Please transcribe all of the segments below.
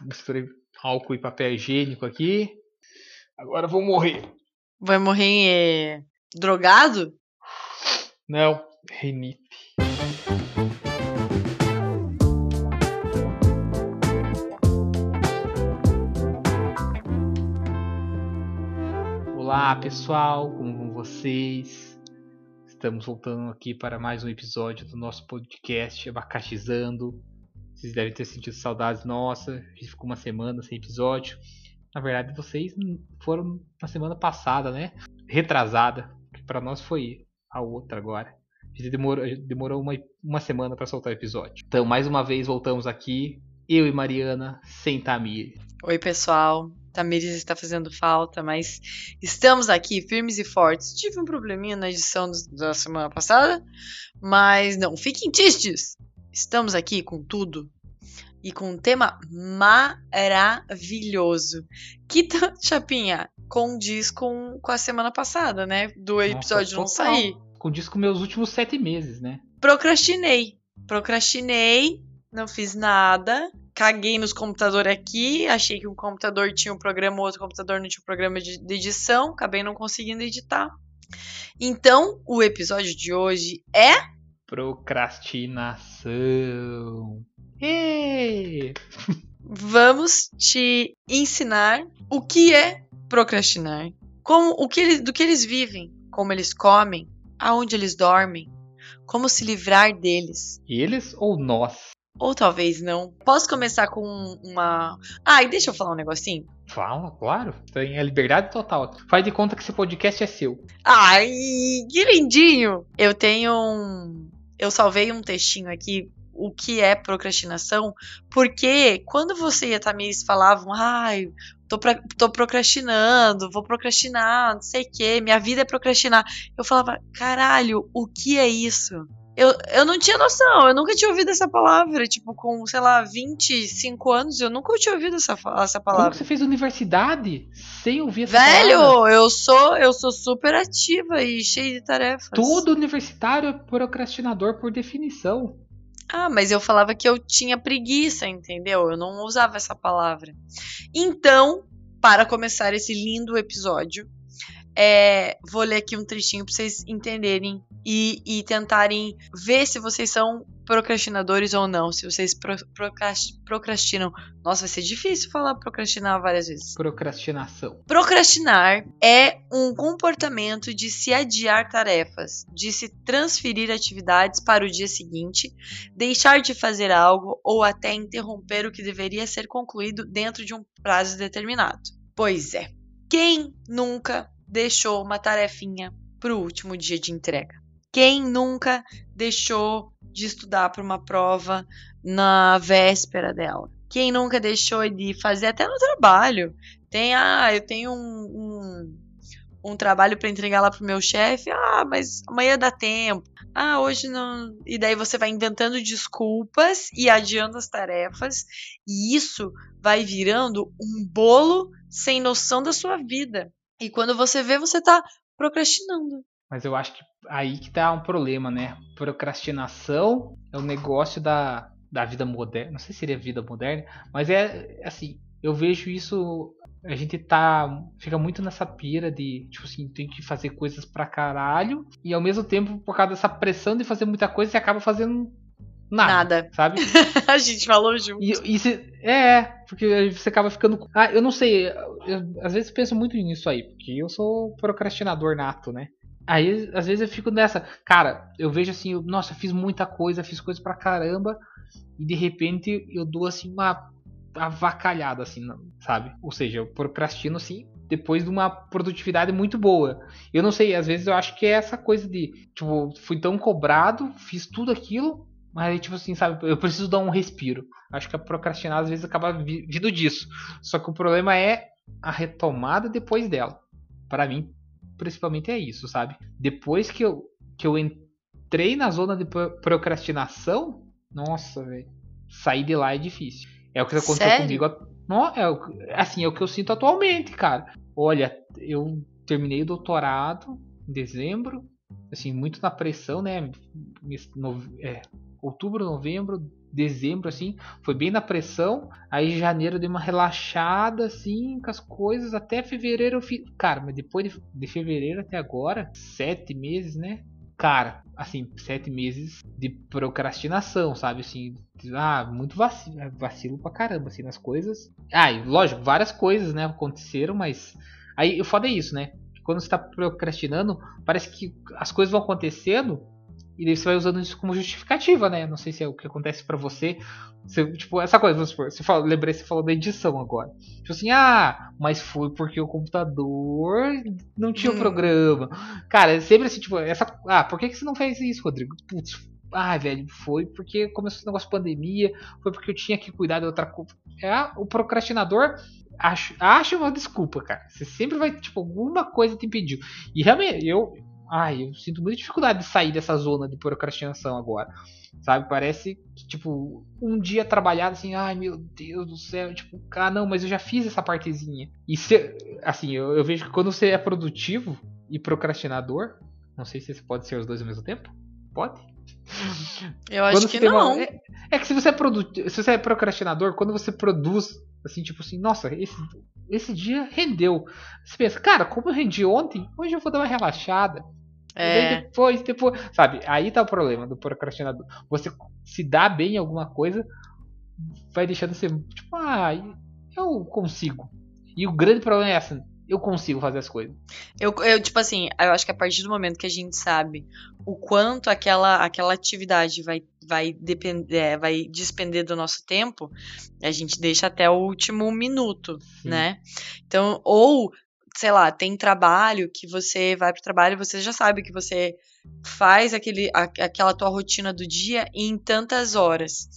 Misturei álcool e papel higiênico aqui. Agora vou morrer. Vai morrer é, drogado? Não, renite. Olá pessoal, como vão vocês? Estamos voltando aqui para mais um episódio do nosso podcast Abacaxizando. Vocês devem ter sentido saudades nossa. A gente ficou uma semana sem episódio. Na verdade, vocês foram na semana passada, né? Retrasada. Que para nós foi a outra agora. A gente demorou, demorou uma, uma semana para soltar o episódio. Então, mais uma vez, voltamos aqui. Eu e Mariana, sem Tamir. Oi, pessoal. Tamires está fazendo falta, mas estamos aqui firmes e fortes. Tive um probleminha na edição da semana passada, mas não fiquem tristes. Estamos aqui com tudo e com um tema maravilhoso. Que, Chapinha, condiz com, com a semana passada, né? Do episódio Nossa, não sair. Condiz com meus últimos sete meses, né? Procrastinei. Procrastinei, não fiz nada. Caguei nos computadores aqui. Achei que um computador tinha um programa, outro computador não tinha um programa de, de edição. Acabei não conseguindo editar. Então, o episódio de hoje é Procrastinação. Vamos te ensinar o que é procrastinar, como o que eles, do que eles vivem, como eles comem, aonde eles dormem, como se livrar deles. Eles ou nós? Ou talvez não. Posso começar com uma. Ah, e deixa eu falar um negocinho. Fala, claro. Tem a liberdade total. Faz de conta que esse podcast é seu. Ai, que lindinho! Eu tenho um eu salvei um textinho aqui o que é procrastinação, porque quando você e a Tamiris falavam, ai, tô, pra, tô procrastinando, vou procrastinar, não sei o que, minha vida é procrastinar, eu falava, caralho, o que é isso? Eu, eu não tinha noção, eu nunca tinha ouvido essa palavra. Tipo, com, sei lá, 25 anos, eu nunca tinha ouvido essa, essa palavra. Como você fez universidade sem ouvir essa Velho, palavra? Velho, eu sou, eu sou super ativa e cheia de tarefas. Todo universitário é procrastinador por definição. Ah, mas eu falava que eu tinha preguiça, entendeu? Eu não usava essa palavra. Então, para começar esse lindo episódio, é, vou ler aqui um trechinho para vocês entenderem e, e, tentarem ver se vocês são procrastinadores ou não, se vocês pro, procrastinam. Nossa, vai ser difícil falar procrastinar várias vezes. Procrastinação. Procrastinar é um comportamento de se adiar tarefas, de se transferir atividades para o dia seguinte, deixar de fazer algo ou até interromper o que deveria ser concluído dentro de um prazo determinado. Pois é. Quem nunca deixou uma tarefinha para o último dia de entrega? Quem nunca deixou de estudar para uma prova na véspera dela? Quem nunca deixou de fazer até no trabalho? Tem, ah, eu tenho um, um, um trabalho para entregar lá pro meu chefe. Ah, mas amanhã dá tempo. Ah, hoje não. E daí você vai inventando desculpas e adiando as tarefas. E isso vai virando um bolo sem noção da sua vida. E quando você vê, você tá procrastinando. Mas eu acho que aí que tá um problema, né? Procrastinação é o um negócio da, da vida moderna. Não sei se seria vida moderna, mas é assim, eu vejo isso. A gente tá. Fica muito nessa pira de, tipo assim, tem que fazer coisas pra caralho. E ao mesmo tempo, por causa dessa pressão de fazer muita coisa, você acaba fazendo Nada, Nada. Sabe? a gente falou junto. E, e se, é, porque você acaba ficando. Ah, eu não sei. Eu, às vezes penso muito nisso aí, porque eu sou procrastinador nato, né? Aí, às vezes eu fico nessa. Cara, eu vejo assim, eu, nossa, fiz muita coisa, fiz coisa pra caramba. E de repente eu dou assim uma avacalhada, assim, sabe? Ou seja, eu procrastino assim depois de uma produtividade muito boa. Eu não sei, às vezes eu acho que é essa coisa de, tipo, fui tão cobrado, fiz tudo aquilo, mas tipo assim, sabe, eu preciso dar um respiro. Acho que a procrastinar às vezes acaba vindo disso. Só que o problema é a retomada depois dela. Para mim, principalmente é isso, sabe? Depois que eu, que eu entrei na zona de procrastinação, nossa, velho, sair de lá é difícil. É o que aconteceu Sério? comigo. Não, é, assim, é o que eu sinto atualmente, cara. Olha, eu terminei o doutorado em dezembro, assim, muito na pressão, né? No, é, outubro, novembro, dezembro, assim, foi bem na pressão. Aí janeiro deu uma relaxada, assim, com as coisas. Até fevereiro eu fiz. Cara, mas depois de, de fevereiro até agora, sete meses, né? Cara, assim, sete meses de procrastinação, sabe? Assim, ah, muito vacilo, vacilo pra caramba, assim, nas coisas. Ah, e lógico, várias coisas, né, aconteceram, mas. Aí o foda é isso, né? Quando você tá procrastinando, parece que as coisas vão acontecendo e daí você vai usando isso como justificativa, né? Não sei se é o que acontece para você. você. Tipo, essa coisa, vamos supor, você fala, lembrei, você falou da edição agora. Tipo assim, ah, mas foi porque o computador não tinha o hum. programa. Cara, é sempre assim, tipo, essa. Ah, por que, que você não fez isso, Rodrigo? Putz, ah, velho, foi porque começou esse negócio de pandemia, foi porque eu tinha que cuidar de outra coisa. É, o procrastinador acha, acha uma desculpa, cara. Você sempre vai, tipo, alguma coisa te impediu. E realmente, eu, Ai, eu sinto muita dificuldade de sair dessa zona de procrastinação agora. Sabe? Parece que, tipo, um dia trabalhado assim, ai meu Deus do céu, tipo, ah, não, mas eu já fiz essa partezinha. E se, assim, eu, eu vejo que quando você é produtivo e procrastinador, não sei se pode ser os dois ao mesmo tempo. Pode? Eu acho que não. Uma, é, é, que se você, é produ, se você é procrastinador, quando você produz, assim, tipo assim, nossa, esse, esse dia rendeu. Você pensa, cara, como eu rendi ontem, hoje eu vou dar uma relaxada. É. depois, depois. Sabe, aí tá o problema do procrastinador. Você se dá bem em alguma coisa, vai deixando de ser tipo, ah, eu consigo. E o grande problema é assim, eu consigo fazer as coisas. Eu, eu, tipo assim, eu acho que a partir do momento que a gente sabe o quanto aquela, aquela atividade vai, vai, depender, é, vai despender do nosso tempo, a gente deixa até o último minuto, Sim. né? Então, ou sei lá, tem trabalho que você vai pro trabalho e você já sabe que você faz aquele, a, aquela tua rotina do dia em tantas horas.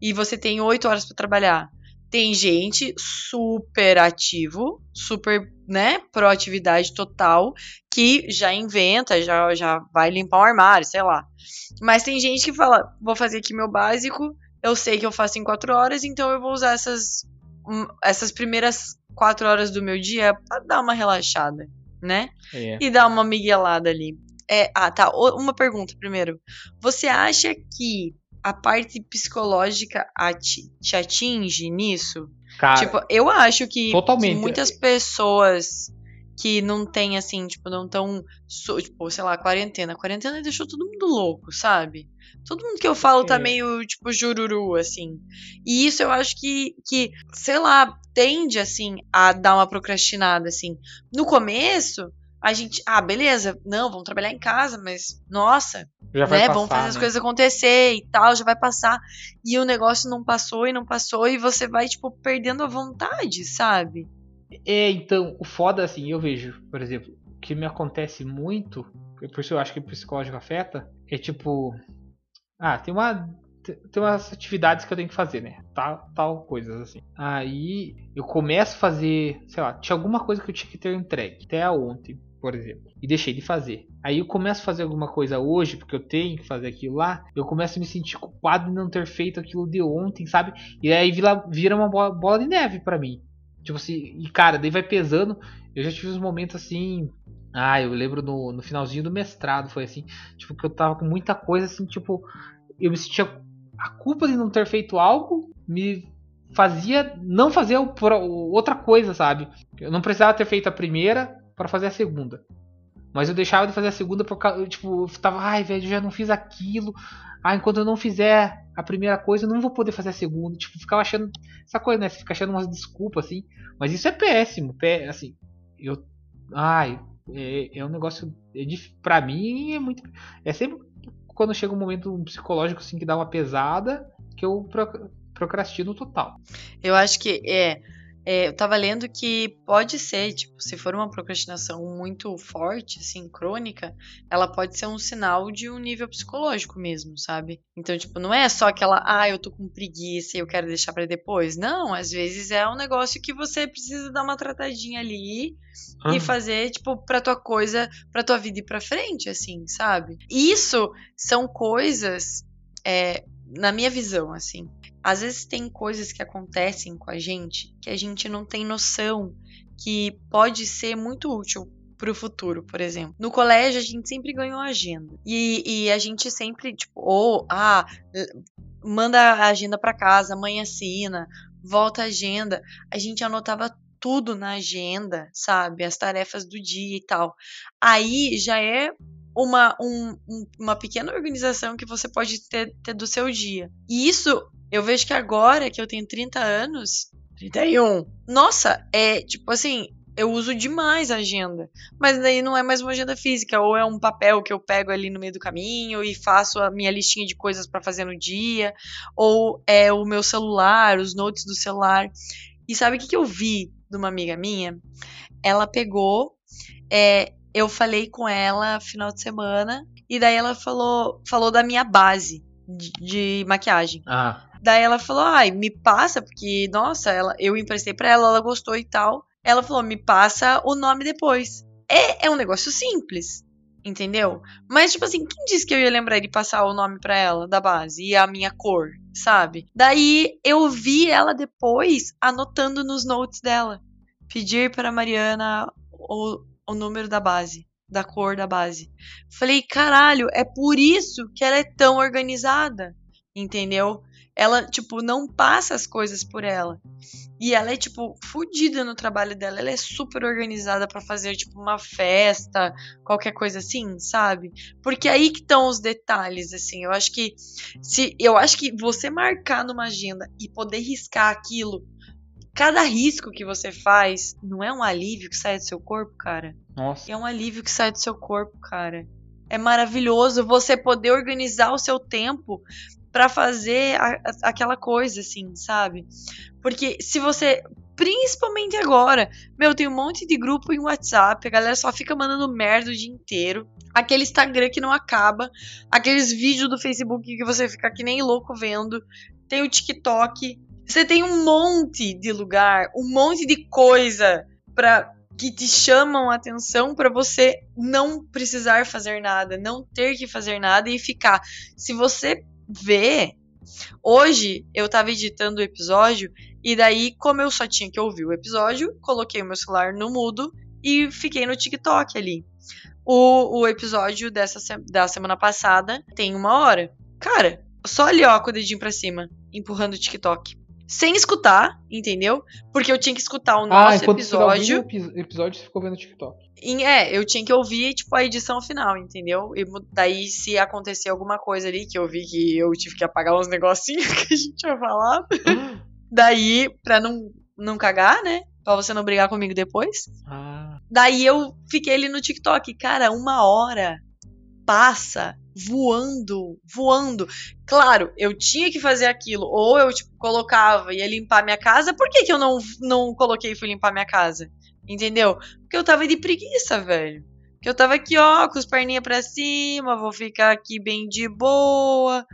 E você tem oito horas para trabalhar. Tem gente super ativo, super, né, proatividade total, que já inventa, já, já vai limpar o armário, sei lá. Mas tem gente que fala, vou fazer aqui meu básico, eu sei que eu faço em quatro horas, então eu vou usar essas, hum, essas primeiras quatro horas do meu dia pra dar uma relaxada, né? É. E dar uma miguelada ali. É, ah, tá. Uma pergunta primeiro. Você acha que a parte psicológica te, te atinge nisso? Cara, tipo, eu acho que totalmente. muitas pessoas que não tem assim, tipo, não tão, tipo, sei lá, quarentena. Quarentena deixou todo mundo louco, sabe? Todo mundo que eu falo tá é. meio, tipo, jururu, assim. E isso eu acho que, que, sei lá, tende, assim, a dar uma procrastinada, assim. No começo, a gente, ah, beleza, não, vamos trabalhar em casa, mas, nossa, já né, passar, vamos fazer né? as coisas acontecer e tal, já vai passar. E o negócio não passou e não passou, e você vai, tipo, perdendo a vontade, sabe? É, então, o foda, assim, eu vejo, por exemplo, o que me acontece muito, por isso eu acho que o psicológico afeta, é tipo, ah, tem uma tem umas atividades que eu tenho que fazer, né? Tal, tal coisas assim. Aí eu começo a fazer, sei lá, tinha alguma coisa que eu tinha que ter entregue até ontem, por exemplo, e deixei de fazer. Aí eu começo a fazer alguma coisa hoje, porque eu tenho que fazer aquilo lá, eu começo a me sentir culpado de não ter feito aquilo de ontem, sabe? E aí vira uma bola de neve para mim. Tipo assim, e cara, daí vai pesando. Eu já tive uns momentos assim. Ah, eu lembro no, no finalzinho do mestrado, foi assim. Tipo, que eu tava com muita coisa assim, tipo. Eu me sentia. A culpa de não ter feito algo me fazia não fazer outra coisa, sabe? Eu não precisava ter feito a primeira para fazer a segunda. Mas eu deixava de fazer a segunda porque, tipo, eu tava, ai, velho, já não fiz aquilo. Ah, enquanto eu não fizer a primeira coisa, eu não vou poder fazer a segunda. Tipo, ficava achando essa coisa, né? Você fica achando umas desculpas assim. Mas isso é péssimo, pé, assim. Eu, ai, é, é um negócio, é, pra mim é muito, é sempre quando chega um momento psicológico assim que dá uma pesada que eu procrastino total. Eu acho que é é, eu tava lendo que pode ser, tipo, se for uma procrastinação muito forte, assim, crônica, ela pode ser um sinal de um nível psicológico mesmo, sabe? Então, tipo, não é só aquela, ah, eu tô com preguiça e eu quero deixar para depois. Não, às vezes é um negócio que você precisa dar uma tratadinha ali ah. e fazer, tipo, pra tua coisa, pra tua vida ir pra frente, assim, sabe? Isso são coisas, é, na minha visão, assim, às vezes tem coisas que acontecem com a gente que a gente não tem noção que pode ser muito útil pro futuro, por exemplo. No colégio, a gente sempre ganhou agenda. E, e a gente sempre, tipo, ou, ah, manda a agenda para casa, mãe assina, volta a agenda. A gente anotava tudo na agenda, sabe? As tarefas do dia e tal. Aí já é uma, um, uma pequena organização que você pode ter, ter do seu dia. E isso, eu vejo que agora que eu tenho 30 anos, 31, nossa, é tipo assim, eu uso demais a agenda. Mas daí não é mais uma agenda física, ou é um papel que eu pego ali no meio do caminho e faço a minha listinha de coisas para fazer no dia, ou é o meu celular, os notes do celular. E sabe o que, que eu vi de uma amiga minha? Ela pegou, é, eu falei com ela final de semana, e daí ela falou, falou da minha base de, de maquiagem. Ah. Daí ela falou, ai, me passa, porque, nossa, ela, eu emprestei pra ela, ela gostou e tal. Ela falou: me passa o nome depois. É, é um negócio simples, entendeu? Mas, tipo assim, quem disse que eu ia lembrar de passar o nome pra ela da base e a minha cor, sabe? Daí eu vi ela depois anotando nos notes dela. Pedir para Mariana o, o número da base, da cor da base. Falei, caralho, é por isso que ela é tão organizada, entendeu? Ela, tipo, não passa as coisas por ela. E ela é, tipo, fodida no trabalho dela. Ela é super organizada para fazer, tipo, uma festa, qualquer coisa assim, sabe? Porque aí que estão os detalhes, assim. Eu acho que se eu acho que você marcar numa agenda e poder riscar aquilo, cada risco que você faz, não é um alívio que sai do seu corpo, cara? Nossa. É um alívio que sai do seu corpo, cara. É maravilhoso você poder organizar o seu tempo para fazer a, aquela coisa, assim, sabe? Porque se você. Principalmente agora, meu, tem um monte de grupo em WhatsApp, a galera só fica mandando merda o dia inteiro. Aquele Instagram que não acaba, aqueles vídeos do Facebook que você fica que nem louco vendo. Tem o TikTok. Você tem um monte de lugar, um monte de coisa pra, que te chamam a atenção para você não precisar fazer nada, não ter que fazer nada e ficar. Se você ver. Hoje eu tava editando o episódio e daí, como eu só tinha que ouvir o episódio, coloquei o meu celular no mudo e fiquei no TikTok ali. O, o episódio dessa da semana passada tem uma hora. Cara, só ali ó, com o dedinho pra cima, empurrando o TikTok sem escutar, entendeu? Porque eu tinha que escutar o ah, nosso ah, episódio. O episódio você ficou vendo o TikTok. E, é, eu tinha que ouvir, tipo, a edição final, entendeu? E daí, se acontecer alguma coisa ali, que eu vi que eu tive que apagar uns negocinhos que a gente tinha falado. daí, pra não, não cagar, né? Pra você não brigar comigo depois. Ah. Daí eu fiquei ali no TikTok. Cara, uma hora passa voando, voando. Claro, eu tinha que fazer aquilo, ou eu tipo, colocava e ia limpar minha casa. Por que, que eu não, não coloquei e fui limpar minha casa? Entendeu? Porque eu tava de preguiça, velho. Que eu tava aqui, ó, com as perninhas pra cima, vou ficar aqui bem de boa,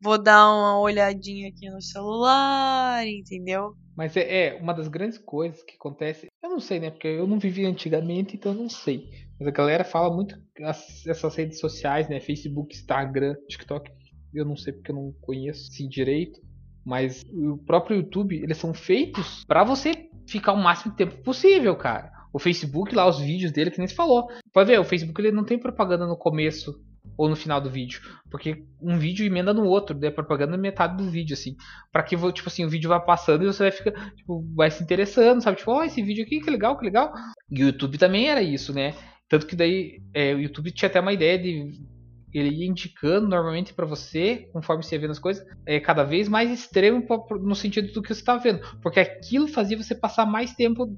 vou dar uma olhadinha aqui no celular, entendeu? Mas é, é, uma das grandes coisas que acontece. Eu não sei, né? Porque eu não vivi antigamente, então eu não sei. Mas a galera fala muito essas redes sociais, né? Facebook, Instagram, TikTok. Eu não sei porque eu não conheço assim direito. Mas o próprio YouTube, eles são feitos para você ficar o máximo de tempo possível, cara. O Facebook lá, os vídeos dele, que nem se falou. Pode ver, o Facebook ele não tem propaganda no começo ou no final do vídeo, porque um vídeo emenda no outro, daí a propaganda é metade do vídeo, assim, para que tipo assim o vídeo vai passando e você vai ficar, tipo, vai se interessando, sabe, tipo, ó, oh, esse vídeo aqui que legal, que legal. E o YouTube também era isso, né? Tanto que daí é, o YouTube tinha até uma ideia de ele ia indicando normalmente para você, conforme você ia vendo as coisas, é cada vez mais extremo no sentido do que você está vendo, porque aquilo fazia você passar mais tempo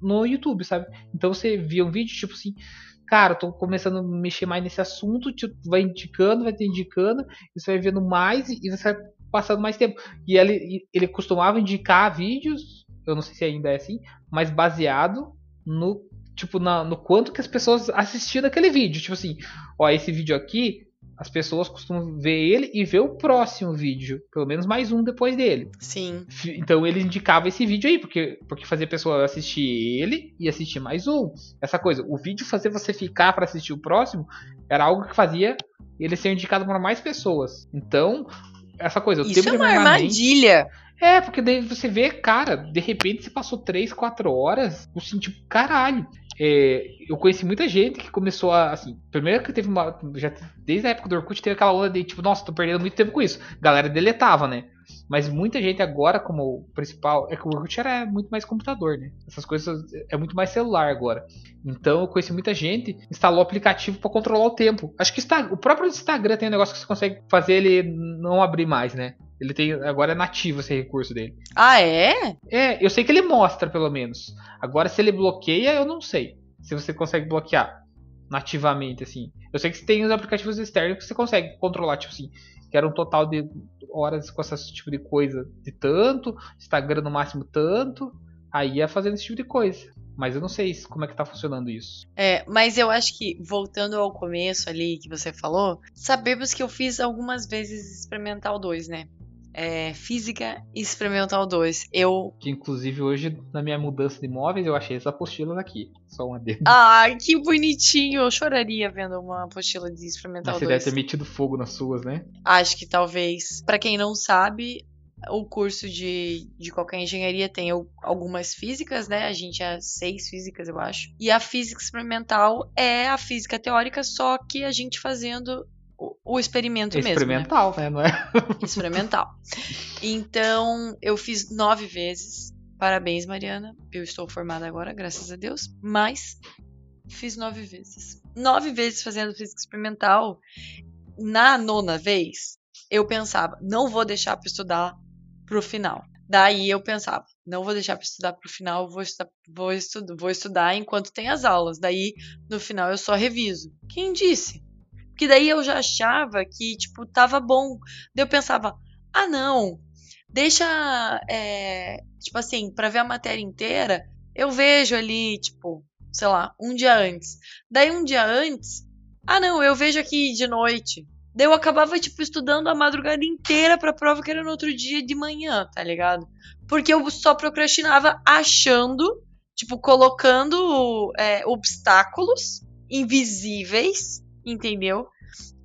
no YouTube, sabe? Então você via um vídeo tipo assim, cara, tô começando a mexer mais nesse assunto, tipo, vai indicando, vai te indicando, você vai vendo mais e você vai passando mais tempo. E ele, ele costumava indicar vídeos, eu não sei se ainda é assim, mas baseado no tipo na, no quanto que as pessoas assistiam aquele vídeo, tipo assim, ó, esse vídeo aqui as pessoas costumam ver ele e ver o próximo vídeo, pelo menos mais um depois dele. Sim. Então ele indicava esse vídeo aí, porque, porque fazia a pessoa assistir ele e assistir mais um. Essa coisa, o vídeo fazer você ficar para assistir o próximo era algo que fazia ele ser indicado para mais pessoas. Então, essa coisa, o Isso tempo é uma armadilha. É, porque daí você vê, cara, de repente você passou 3, 4 horas, assim, tipo, caralho. É, eu conheci muita gente que começou a, assim, primeiro que teve uma, já desde a época do Orkut teve aquela onda de tipo, nossa, tô perdendo muito tempo com isso. Galera deletava, né? Mas muita gente agora, como principal, é que o Orkut era muito mais computador, né? Essas coisas é muito mais celular agora. Então eu conheci muita gente, instalou aplicativo para controlar o tempo. Acho que o próprio Instagram tem um negócio que você consegue fazer ele não abrir mais, né? Ele tem. Agora é nativo esse recurso dele. Ah, é? É, eu sei que ele mostra, pelo menos. Agora, se ele bloqueia, eu não sei. Se você consegue bloquear nativamente, assim. Eu sei que tem os aplicativos externos que você consegue controlar, tipo assim, que era um total de horas com esse tipo de coisa de tanto, Instagram no máximo tanto, aí ia fazendo esse tipo de coisa. Mas eu não sei como é que tá funcionando isso. É, mas eu acho que, voltando ao começo ali que você falou, sabemos que eu fiz algumas vezes experimental 2, né? É, Física Experimental 2. Eu. Que inclusive hoje, na minha mudança de imóveis, eu achei essa apostila aqui. Só uma dedo. Ah, que bonitinho! Eu choraria vendo uma apostila de Experimental Mas 2. Você deve ter metido fogo nas suas, né? Acho que talvez. Para quem não sabe, o curso de, de qualquer engenharia tem algumas físicas, né? A gente é seis físicas, eu acho. E a física experimental é a física teórica, só que a gente fazendo o, experimento é mesmo. Experimental, né? né? Não é? Experimental. Então, eu fiz nove vezes. Parabéns, Mariana. Eu estou formada agora, graças a Deus. Mas fiz nove vezes. Nove vezes fazendo física experimental. Na nona vez, eu pensava, não vou deixar para estudar pro final. Daí eu pensava, não vou deixar para estudar pro final, vou estudar, vou, estudar, vou estudar enquanto tem as aulas. Daí, no final, eu só reviso. Quem disse? Porque daí eu já achava que, tipo, tava bom. Daí eu pensava, ah, não, deixa, é, tipo assim, para ver a matéria inteira, eu vejo ali, tipo, sei lá, um dia antes. Daí um dia antes, ah, não, eu vejo aqui de noite. Daí eu acabava, tipo, estudando a madrugada inteira pra prova que era no outro dia de manhã, tá ligado? Porque eu só procrastinava achando, tipo, colocando é, obstáculos invisíveis entendeu?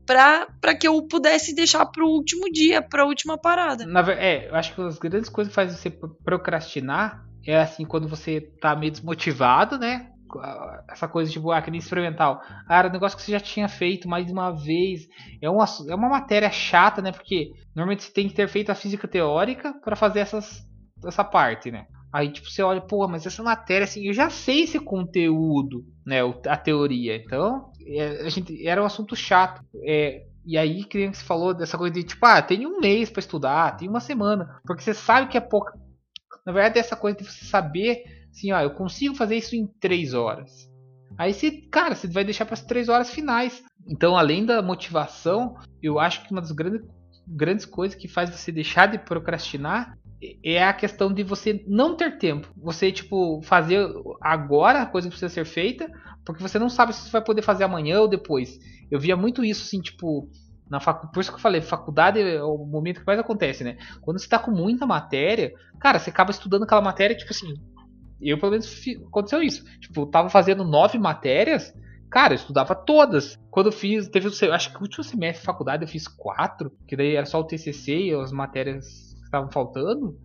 Pra que eu pudesse deixar pro último dia, pra última parada. Na, é, eu acho que as grandes coisas que fazem você procrastinar é assim, quando você tá meio desmotivado, né? Essa coisa tipo, ah, que nem experimental. Ah, era um negócio que você já tinha feito mais de uma vez. É uma, é uma matéria chata, né? Porque normalmente você tem que ter feito a física teórica para fazer essas, essa parte, né? Aí, tipo, você olha, pô, mas essa matéria, assim, eu já sei esse conteúdo, né? A teoria. Então, a gente, era um assunto chato. É, e aí, que você falou dessa coisa de, tipo, ah, tem um mês para estudar, tem uma semana. Porque você sabe que é pouco. Na verdade, essa coisa de você saber, assim, ó, eu consigo fazer isso em três horas. Aí você, cara, você vai deixar para as três horas finais. Então, além da motivação, eu acho que uma das grandes, grandes coisas que faz você deixar de procrastinar é a questão de você não ter tempo. Você, tipo, fazer agora a coisa que precisa ser feita, porque você não sabe se você vai poder fazer amanhã ou depois. Eu via muito isso, assim, tipo, na facu... por isso que eu falei, faculdade é o momento que mais acontece, né? Quando você tá com muita matéria, cara, você acaba estudando aquela matéria, tipo assim. Eu, pelo menos, aconteceu isso. Tipo, eu tava fazendo nove matérias, cara, eu estudava todas. Quando eu fiz, teve, acho que o último semestre de faculdade eu fiz quatro, que daí era só o TCC e as matérias estavam faltando,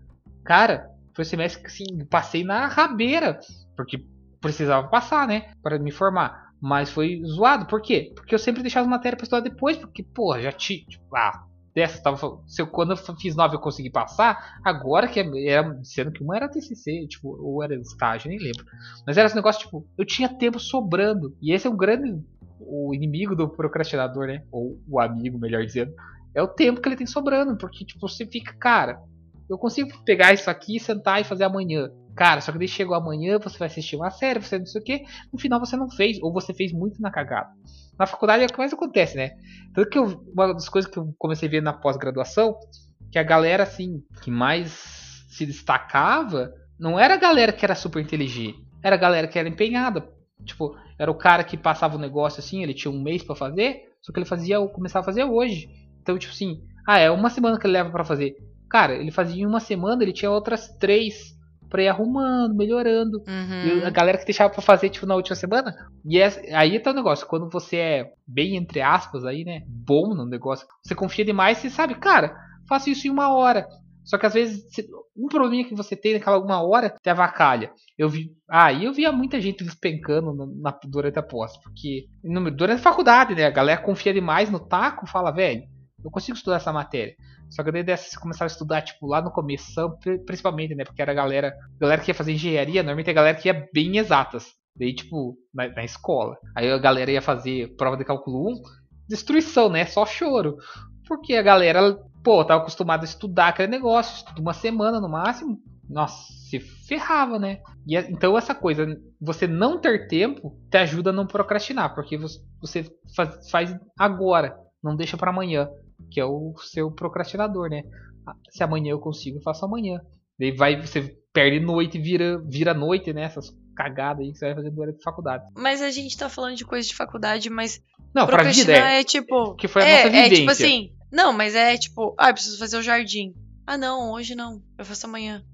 cara, foi um semestre que assim, passei na rabeira, porque precisava passar, né, para me formar. Mas foi zoado, por quê? Porque eu sempre deixava as matérias para estudar depois, porque, porra, já tinha, tipo, ah, dessa tava, se eu, quando eu fiz nove eu consegui passar, agora que era, sendo que uma era TCC, tipo, ou era estágio, nem lembro. Mas era esse negócio, tipo, eu tinha tempo sobrando. E esse é um grande o inimigo do procrastinador, né? Ou o amigo, melhor dizendo, é o tempo que ele tem sobrando, porque tipo, você fica, cara, eu consigo pegar isso aqui, sentar e fazer amanhã. Cara, só que daí chegou amanhã, você vai assistir uma série, você não sei o que, no final você não fez, ou você fez muito na cagada. Na faculdade é o que mais acontece, né? Tanto que eu, uma das coisas que eu comecei a ver na pós-graduação, que a galera assim, que mais se destacava, não era a galera que era super inteligente, era a galera que era empenhada. Tipo, era o cara que passava o negócio assim, ele tinha um mês para fazer, só que ele fazia, começava a fazer hoje. Então, tipo assim, ah, é uma semana que ele leva para fazer. Cara, ele fazia em uma semana, ele tinha outras três pra ir arrumando, melhorando. Uhum. E a galera que deixava pra fazer, tipo, na última semana. E é, aí tá o negócio, quando você é bem, entre aspas, aí, né, bom no negócio, você confia demais, você sabe, cara, faço isso em uma hora. Só que às vezes, um problema que você tem naquela uma hora, te avacalha. Eu vi. Ah, e eu via muita gente despencando na, durante a pós. Porque durante a faculdade, né? A galera confia demais no taco, fala, velho, eu consigo estudar essa matéria. Só que daí dessa começaram a estudar, tipo, lá no começo, principalmente, né? Porque era a galera. Galera que ia fazer engenharia, normalmente é a galera que ia bem exatas. Daí, tipo, na, na escola. Aí a galera ia fazer prova de cálculo 1, destruição, né? Só choro. Porque a galera, pô, tava acostumada a estudar aquele negócio, estuda uma semana no máximo. Nossa, se ferrava, né? E então essa coisa, você não ter tempo, te ajuda a não procrastinar, porque você faz, faz agora, não deixa para amanhã, que é o seu procrastinador, né? Ah, se amanhã eu consigo, eu faço amanhã. Daí vai, você perde noite e vira, vira noite, né? Essas cagadas aí que você vai fazer durante a faculdade. Mas a gente tá falando de coisa de faculdade, mas. Não, pra vida é, é tipo. Que foi a é, nossa vivência. É tipo assim, não, mas é tipo, ah, eu preciso fazer o jardim. Ah, não, hoje não. Eu faço amanhã.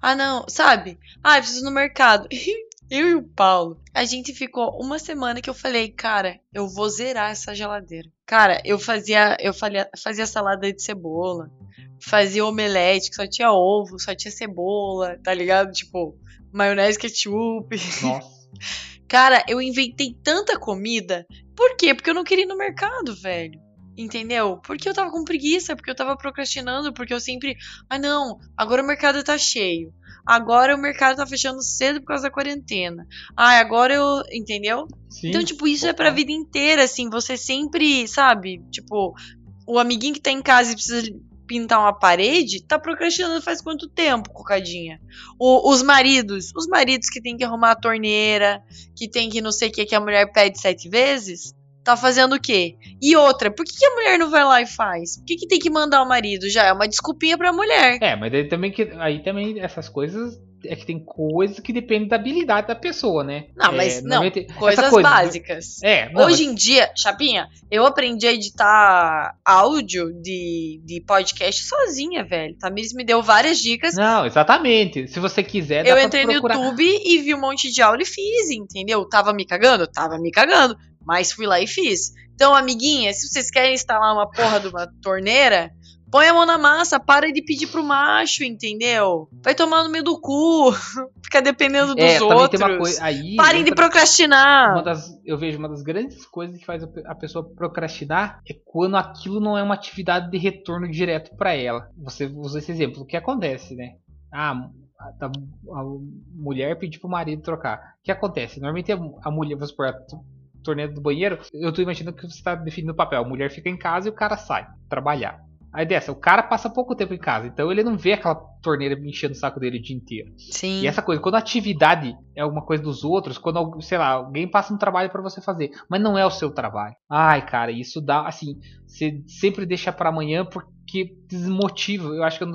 Ah, não, sabe? Ah, eu preciso ir no mercado. eu e o Paulo, a gente ficou uma semana que eu falei, cara, eu vou zerar essa geladeira. Cara, eu fazia, eu fazia, fazia salada de cebola, fazia omelete que só tinha ovo, só tinha cebola, tá ligado? Tipo, maionese, ketchup. Nossa. Cara, eu inventei tanta comida. Por quê? Porque eu não queria ir no mercado, velho. Entendeu? Porque eu tava com preguiça, porque eu tava procrastinando, porque eu sempre. Ah, não, agora o mercado tá cheio. Agora o mercado tá fechando cedo por causa da quarentena. Ah, agora eu. Entendeu? Sim. Então, tipo, isso é pra vida inteira, assim. Você sempre, sabe? Tipo, o amiguinho que tá em casa e precisa pintar uma parede, tá procrastinando faz quanto tempo, cocadinha? O, os maridos, os maridos que tem que arrumar a torneira, que tem que não sei o que, que a mulher pede sete vezes, tá fazendo o quê? E outra, por que, a mulher não vai lá e faz? Por que, que tem que mandar o marido? Já é uma desculpinha pra mulher. É, mas aí também, que, aí também essas coisas é que tem coisas que dependem da habilidade da pessoa, né? Não, mas é, não, coisas coisa, básicas. É, não, Hoje mas... em dia, Chapinha, eu aprendi a editar áudio de, de podcast sozinha, velho. Tamires me deu várias dicas. Não, exatamente. Se você quiser, Eu entrei procurar... no YouTube e vi um monte de áudio e fiz, entendeu? Tava me cagando? Tava me cagando. Mas fui lá e fiz. Então, amiguinha, se vocês querem instalar uma porra de uma torneira, Põe a mão na massa, para de pedir pro macho, entendeu? Vai tomar no meio do cu, fica dependendo dos é, outros. Tem uma coisa, aí Parem de procrastinar. Das, eu vejo uma das grandes coisas que faz a pessoa procrastinar é quando aquilo não é uma atividade de retorno direto para ela. Você usa esse exemplo. O que acontece, né? Ah, a, a mulher pediu pro marido trocar. O que acontece? Normalmente a, mulher, vamos supor, a torneira do banheiro, eu tô imaginando que você está definindo o papel. A mulher fica em casa e o cara sai trabalhar. Aí dessa, o cara passa pouco tempo em casa, então ele não vê aquela torneira enchendo o saco dele o dia inteiro. Sim. E essa coisa, quando a atividade é alguma coisa dos outros, quando, sei lá, alguém passa um trabalho para você fazer, mas não é o seu trabalho. Ai, cara, isso dá, assim, você sempre deixa para amanhã porque desmotiva. Eu acho que é um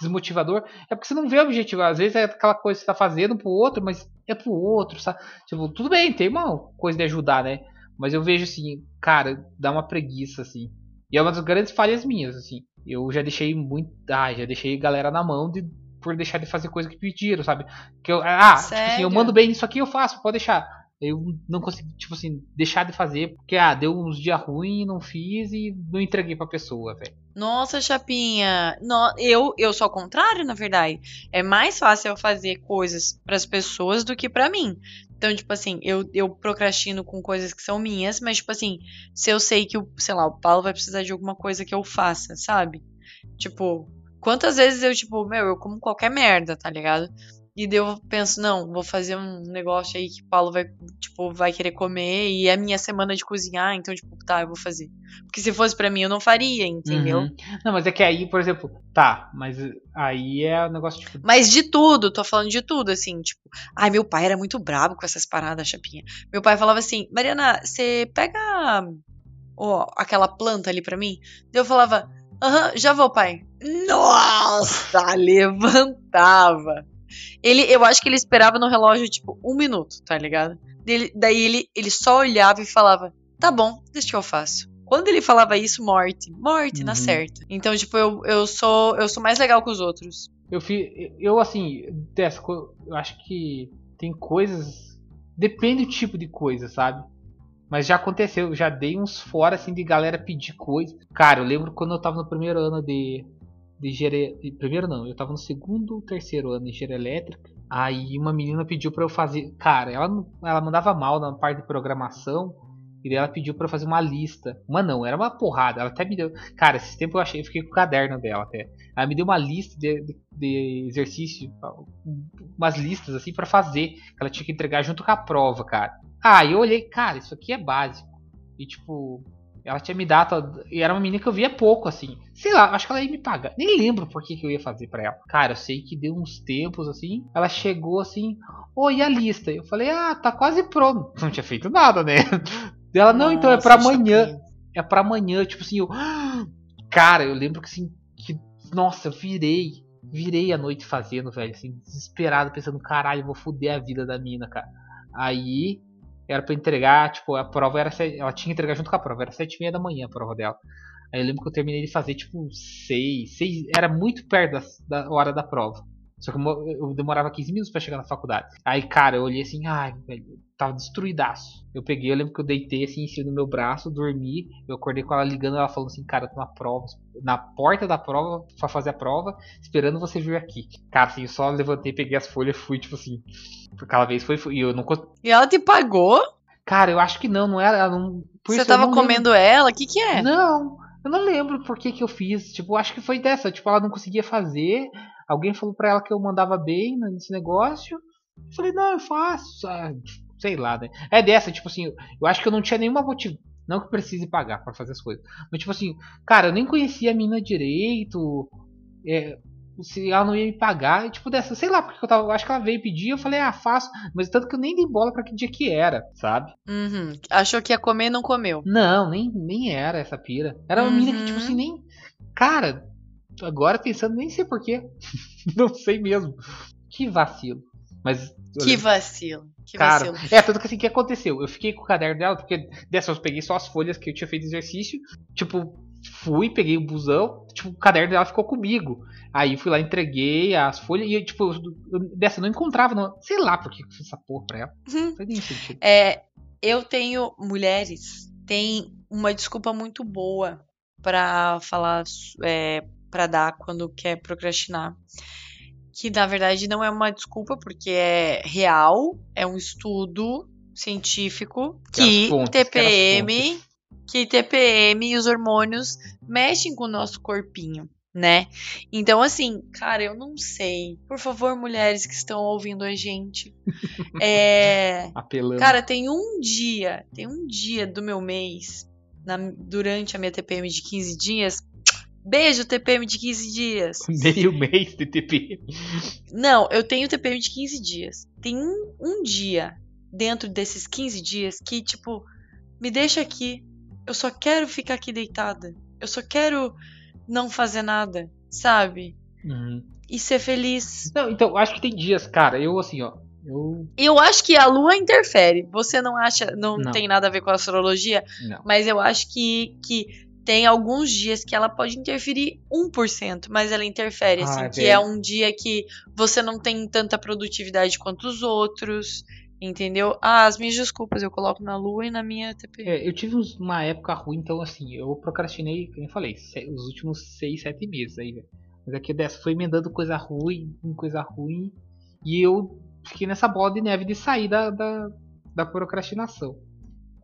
desmotivador é porque você não vê o objetivo. Às vezes é aquela coisa que você tá fazendo pro outro, mas é pro outro, sabe? Tipo, tudo bem, tem uma coisa de ajudar, né? Mas eu vejo assim, cara, dá uma preguiça, assim. E é uma das grandes falhas minhas, assim. Eu já deixei muito. Ah, já deixei galera na mão de, por deixar de fazer coisa que pediram, sabe? Que eu, ah, tipo assim, eu mando bem isso aqui, eu faço, pode deixar. Eu não consegui, tipo assim, deixar de fazer, porque, ah, deu uns dias ruins, não fiz e não entreguei pra pessoa, velho. Nossa, Chapinha. No, eu, eu sou ao contrário, na verdade. É mais fácil eu fazer coisas para as pessoas do que para mim. Então, tipo assim, eu, eu procrastino com coisas que são minhas, mas, tipo assim, se eu sei que, o, sei lá, o Paulo vai precisar de alguma coisa que eu faça, sabe? Tipo, quantas vezes eu, tipo, meu, eu como qualquer merda, tá ligado? E daí eu penso, não, vou fazer um negócio aí que o Paulo vai, tipo, vai querer comer e é minha semana de cozinhar, então, tipo, tá, eu vou fazer. Porque se fosse para mim, eu não faria, entendeu? Uhum. Não, mas é que aí, por exemplo, tá, mas aí é o negócio, tipo... Mas de tudo, tô falando de tudo, assim, tipo... Ai, meu pai era muito brabo com essas paradas, chapinha. Meu pai falava assim, Mariana, você pega ó, aquela planta ali para mim? Daí eu falava, aham, já vou, pai. Nossa, levantava. Ele, eu acho que ele esperava no relógio, tipo, um minuto, tá ligado? Dele, daí ele, ele só olhava e falava: Tá bom, deixa que eu faço. Quando ele falava isso, morte. Morte, uhum. na certa. Então, tipo, eu, eu sou eu sou mais legal que os outros. Eu, eu assim, dessa, eu acho que tem coisas. Depende do tipo de coisa, sabe? Mas já aconteceu, já dei uns fora assim de galera pedir coisa. Cara, eu lembro quando eu tava no primeiro ano de, de engenharia. Primeiro não, eu tava no segundo ou terceiro ano de engenharia elétrica. Aí uma menina pediu para eu fazer. Cara, ela, ela mandava mal na parte de programação. E daí ela pediu para fazer uma lista. Uma não, era uma porrada. Ela até me deu. Cara, esse tempo eu achei, eu fiquei com o caderno dela até. Ela me deu uma lista de, de, de exercício, umas listas assim para fazer. Que ela tinha que entregar junto com a prova, cara. Ah, eu olhei, cara, isso aqui é básico. E tipo, ela tinha me dado. E era uma menina que eu via pouco, assim. Sei lá, acho que ela ia me pagar. Nem lembro por que, que eu ia fazer para ela. Cara, eu sei que deu uns tempos assim. Ela chegou assim. Oi, e a lista? Eu falei, ah, tá quase pronto. Não tinha feito nada, né? Ela, não, Nossa, então é para amanhã. É para amanhã. Tipo assim, eu. Cara, eu lembro que assim. Que, nossa, eu virei. Virei a noite fazendo, velho. Assim, desesperado, pensando, caralho, eu vou foder a vida da mina, cara. Aí era para entregar, tipo, a prova era. Ela tinha que entregar junto com a prova, era sete e meia da manhã a prova dela. Aí eu lembro que eu terminei de fazer, tipo, seis. seis era muito perto da, da hora da prova. Só que eu demorava 15 minutos para chegar na faculdade. Aí, cara, eu olhei assim, ai, velho, tava destruidaço. Eu peguei, eu lembro que eu deitei assim em cima do meu braço, dormi. Eu acordei com ela ligando, ela falando assim, cara, eu tô na prova, na porta da prova, pra fazer a prova, esperando você vir aqui. Cara, assim, eu só levantei, peguei as folhas e fui, tipo assim. Aquela vez foi, e eu não E ela te pagou? Cara, eu acho que não, não era. Ela não, você tava comendo lembro. ela? O que que é? Não, eu não lembro por que que eu fiz. Tipo, acho que foi dessa. Tipo, ela não conseguia fazer. Alguém falou pra ela que eu mandava bem nesse negócio. Eu falei, não, eu faço. Ah, sei lá, né? É dessa, tipo assim, eu acho que eu não tinha nenhuma motivação. Não que precise pagar para fazer as coisas. Mas, tipo assim, cara, eu nem conhecia a mina direito. É, se ela não ia me pagar, tipo dessa, sei lá, porque eu tava, eu acho que ela veio pedir, eu falei, ah, faço, mas tanto que eu nem dei bola para que dia que era, sabe? Uhum. Achou que ia comer e não comeu. Não, nem, nem era essa pira. Era uma uhum. mina que, tipo assim, nem. Cara, agora pensando, nem sei porquê. não sei mesmo. Que vacilo. Mas. Que vacilo. Que cara, vacilo. É, tanto que assim, o que aconteceu? Eu fiquei com o caderno dela, porque dessa eu peguei só as folhas que eu tinha feito exercício. Tipo, fui, peguei o busão, tipo, o caderno dela ficou comigo. Aí fui lá, entreguei as folhas e, tipo, eu, dessa eu não encontrava, não, sei lá por que eu fiz essa porra pra ela. Sentido. É, eu tenho mulheres, tem uma desculpa muito boa para falar é, para dar quando quer procrastinar. Que na verdade não é uma desculpa, porque é real, é um estudo científico que, fontes, TPM, que, que TPM e os hormônios mexem com o nosso corpinho né? Então, assim, cara, eu não sei. Por favor, mulheres que estão ouvindo a gente. É. Apelando. Cara, tem um dia, tem um dia do meu mês, na, durante a minha TPM de 15 dias, Beijo, TPM de 15 dias. Meio mês de TPM. Não, eu tenho TPM de 15 dias. Tem um, um dia dentro desses 15 dias que, tipo, me deixa aqui. Eu só quero ficar aqui deitada. Eu só quero não fazer nada, sabe? Uhum. E ser feliz. Não, então, acho que tem dias, cara, eu assim, ó. Eu... eu acho que a lua interfere. Você não acha. Não, não. tem nada a ver com a astrologia, não. mas eu acho que, que tem alguns dias que ela pode interferir 1%, mas ela interfere, assim, ah, que é um dia que você não tem tanta produtividade quanto os outros, entendeu? Ah, as minhas desculpas eu coloco na lua e na minha TP. É, eu tive uma época ruim, então assim, eu procrastinei, como eu falei, os últimos 6, 7 meses aí, velho. Mas aqui dessa foi emendando coisa ruim, coisa ruim, e eu fiquei nessa bola de neve de sair da, da, da procrastinação.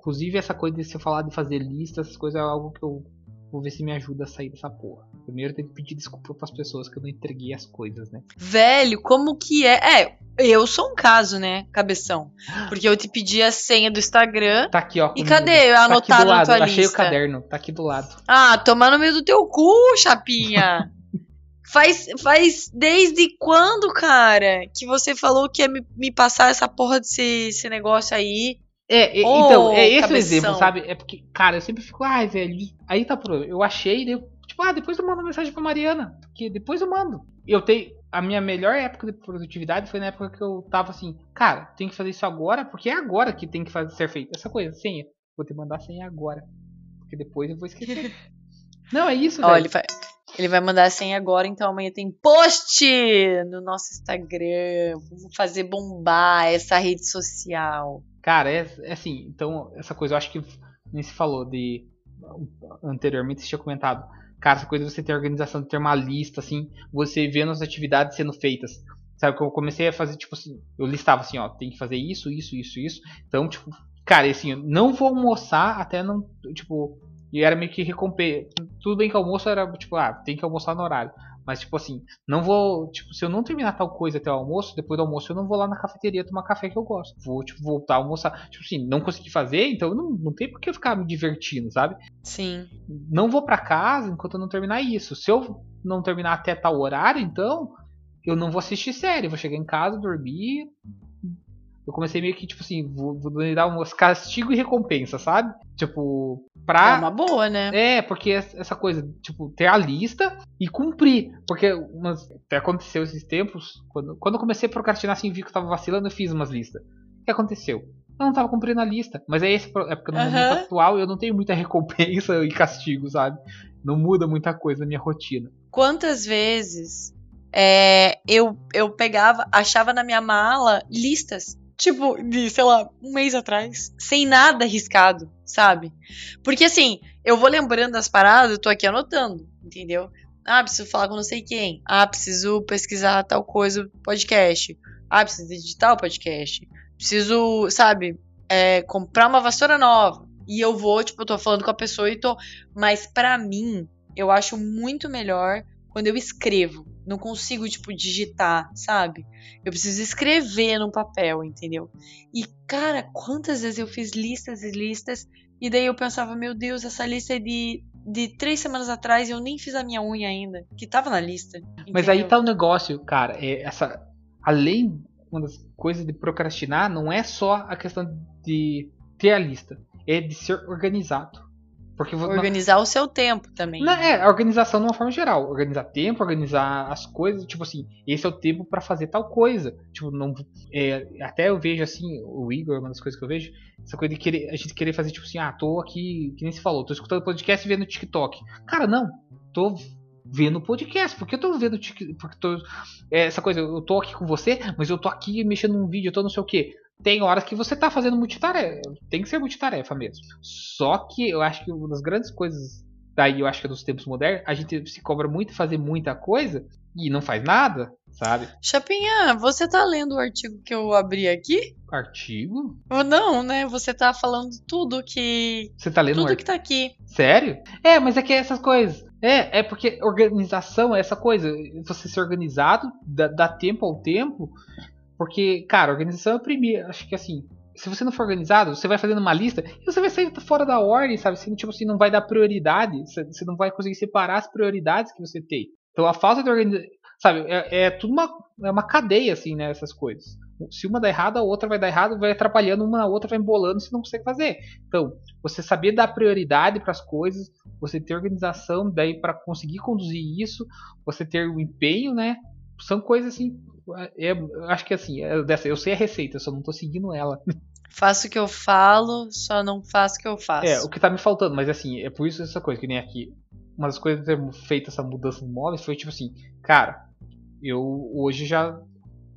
Inclusive, essa coisa de você falar de fazer lista, essas coisas é algo que eu vou ver se me ajuda a sair dessa porra. Primeiro tem que pedir desculpa pras pessoas que eu não entreguei as coisas, né? Velho, como que é? É, eu sou um caso, né, cabeção? Porque eu te pedi a senha do Instagram. Tá aqui, ó. E cadê? Tá anotado na tua Achei lista. Achei o caderno, tá aqui do lado. Ah, toma no meio do teu cu, chapinha. Faz, faz desde quando, cara, que você falou que ia me, me passar essa porra desse, desse negócio aí? É, oh, então, é esse cabeção. o exemplo, sabe? É porque, cara, eu sempre fico, ai, velho, aí tá por. Eu achei, eu, tipo, ah, depois eu mando mensagem pra Mariana. Porque depois eu mando. Eu tenho. A minha melhor época de produtividade foi na época que eu tava assim, cara, tem que fazer isso agora, porque é agora que tem que fazer, ser feito. Essa coisa, senha. Vou te mandar senha agora. Porque depois eu vou esquecer. Não, é isso, velho. Ele vai, ele vai mandar a senha agora, então amanhã tem post no nosso Instagram. Vamos fazer bombar essa rede social. Cara, é, é assim, então, essa coisa eu acho que nem se falou de. Anteriormente você tinha comentado. cara, essa coisa de você ter organização, de ter uma lista, assim, você vendo as atividades sendo feitas. Sabe, que eu comecei a fazer, tipo assim, eu listava assim, ó, tem que fazer isso, isso, isso, isso. Então, tipo, cara, assim, eu não vou almoçar até não, tipo, e era meio que recompensa. Tudo bem que almoço era, tipo, ah, tem que almoçar no horário. Mas, tipo assim, não vou. Tipo, se eu não terminar tal coisa até o almoço, depois do almoço eu não vou lá na cafeteria tomar café que eu gosto. Vou, tipo, voltar a almoçar. Tipo assim, não consegui fazer, então não, não tem por que eu ficar me divertindo, sabe? Sim. Não vou para casa enquanto eu não terminar isso. Se eu não terminar até tal horário, então, eu não vou assistir série. Vou chegar em casa, dormir. Eu comecei meio que, tipo assim, vou, vou dar um castigo e recompensa, sabe? Tipo, pra. É uma boa, né? É, porque essa coisa, tipo, ter a lista e cumprir. Porque umas, até aconteceu esses tempos, quando, quando eu comecei a procrastinar assim, vi que eu tava vacilando, eu fiz umas listas. O que aconteceu? Eu não tava cumprindo a lista. Mas é esse é porque no Aham. momento atual eu não tenho muita recompensa e castigo, sabe? Não muda muita coisa na minha rotina. Quantas vezes é, eu, eu pegava, achava na minha mala listas, tipo, de, sei lá, um mês atrás, sem nada arriscado, sabe? Porque assim, eu vou lembrando das paradas, eu tô aqui anotando, entendeu? Ah, preciso falar com não sei quem. Ah, preciso pesquisar tal coisa, podcast. Ah, preciso editar o podcast. Preciso, sabe, é, comprar uma vassoura nova. E eu vou, tipo, eu tô falando com a pessoa e tô. Mas pra mim, eu acho muito melhor quando eu escrevo. Não consigo, tipo, digitar, sabe? Eu preciso escrever no papel, entendeu? E, cara, quantas vezes eu fiz listas e listas, e daí eu pensava, meu Deus, essa lista é de, de três semanas atrás e eu nem fiz a minha unha ainda, que tava na lista. Mas aí entendeu? tá o negócio, cara. É essa, além uma das coisas de procrastinar, não é só a questão de ter a lista, é de ser organizado. Porque Organizar o seu tempo também. Não, é, a organização de uma forma geral. Organizar tempo, organizar as coisas, tipo assim, esse é o tempo pra fazer tal coisa. Tipo, não. é, até eu vejo assim, o Igor, uma das coisas que eu vejo, essa coisa de querer, a gente querer fazer, tipo assim, ah, tô aqui, que nem se falou, tô escutando podcast e vendo TikTok. Cara, não, tô vendo podcast, porque eu tô vendo TikTok, porque tô, é, essa coisa, eu tô aqui com você, mas eu tô aqui mexendo num vídeo, eu tô não sei o que. Tem horas que você tá fazendo multitarefa, tem que ser multitarefa mesmo. Só que eu acho que uma das grandes coisas daí eu acho que é dos tempos modernos, a gente se cobra muito fazer muita coisa e não faz nada, sabe? Chapinha, você tá lendo o artigo que eu abri aqui? Artigo? Ou não, né? Você tá falando tudo que. Você tá lendo Tudo artigo? que tá aqui. Sério? É, mas é que é essas coisas. É, é porque organização é essa coisa. Você ser organizado, dá, dá tempo ao tempo. Porque, cara, organização é o primeiro. Acho que assim, se você não for organizado, você vai fazendo uma lista e você vai sair fora da ordem, sabe? Você, tipo assim, não vai dar prioridade. Você, não vai conseguir separar as prioridades que você tem. Então a falta de organização. Sabe, é, é tudo uma, é uma cadeia, assim, né? Essas coisas. Se uma dá errado, a outra vai dar errado, vai atrapalhando, uma na outra vai embolando, você não consegue fazer. Então, você saber dar prioridade para as coisas, você ter organização daí para conseguir conduzir isso, você ter o empenho, né? São coisas assim. É- eu acho que assim, é dessa, eu sei a receita, eu só não tô seguindo ela. Faço o que eu falo, só não faço o que eu faço. É, o que tá me faltando, mas assim, é por isso essa coisa, que nem aqui. Uma das coisas de ter feito essa mudança de móveis foi tipo assim, cara, eu hoje já.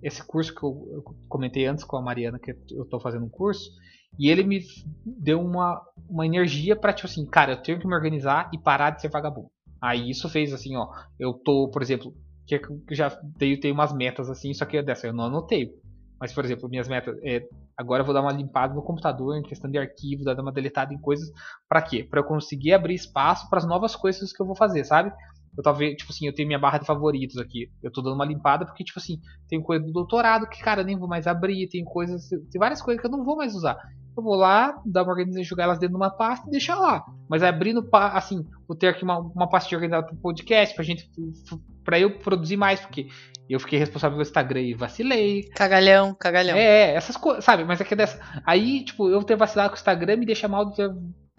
Esse curso que eu, eu comentei antes com a Mariana, que eu tô fazendo um curso, e ele me deu uma, uma energia pra, tipo assim, cara, eu tenho que me organizar e parar de ser vagabundo. Aí isso fez assim, ó, eu tô, por exemplo, que eu já tenho, tenho umas metas assim, só que é dessa eu não anotei. Mas, por exemplo, minhas metas é. Agora eu vou dar uma limpada no computador em questão de arquivo, dar uma deletada em coisas. Pra quê? Pra eu conseguir abrir espaço para as novas coisas que eu vou fazer, sabe? Eu talvez, tipo assim, eu tenho minha barra de favoritos aqui. Eu tô dando uma limpada porque, tipo assim, tem coisa do doutorado que, cara, eu nem vou mais abrir. Tem coisas. Tem várias coisas que eu não vou mais usar. Eu vou lá, dar uma organização, jogar elas dentro de uma pasta e deixar lá. Mas abrindo, assim, vou ter aqui uma, uma pastinha organizada pro podcast, pra gente. Pra eu produzir mais, porque eu fiquei responsável pelo Instagram e vacilei. Cagalhão, cagalhão. É, essas coisas, sabe? Mas é que é dessa. Aí, tipo, eu ter vacilado com o Instagram me deixa mal.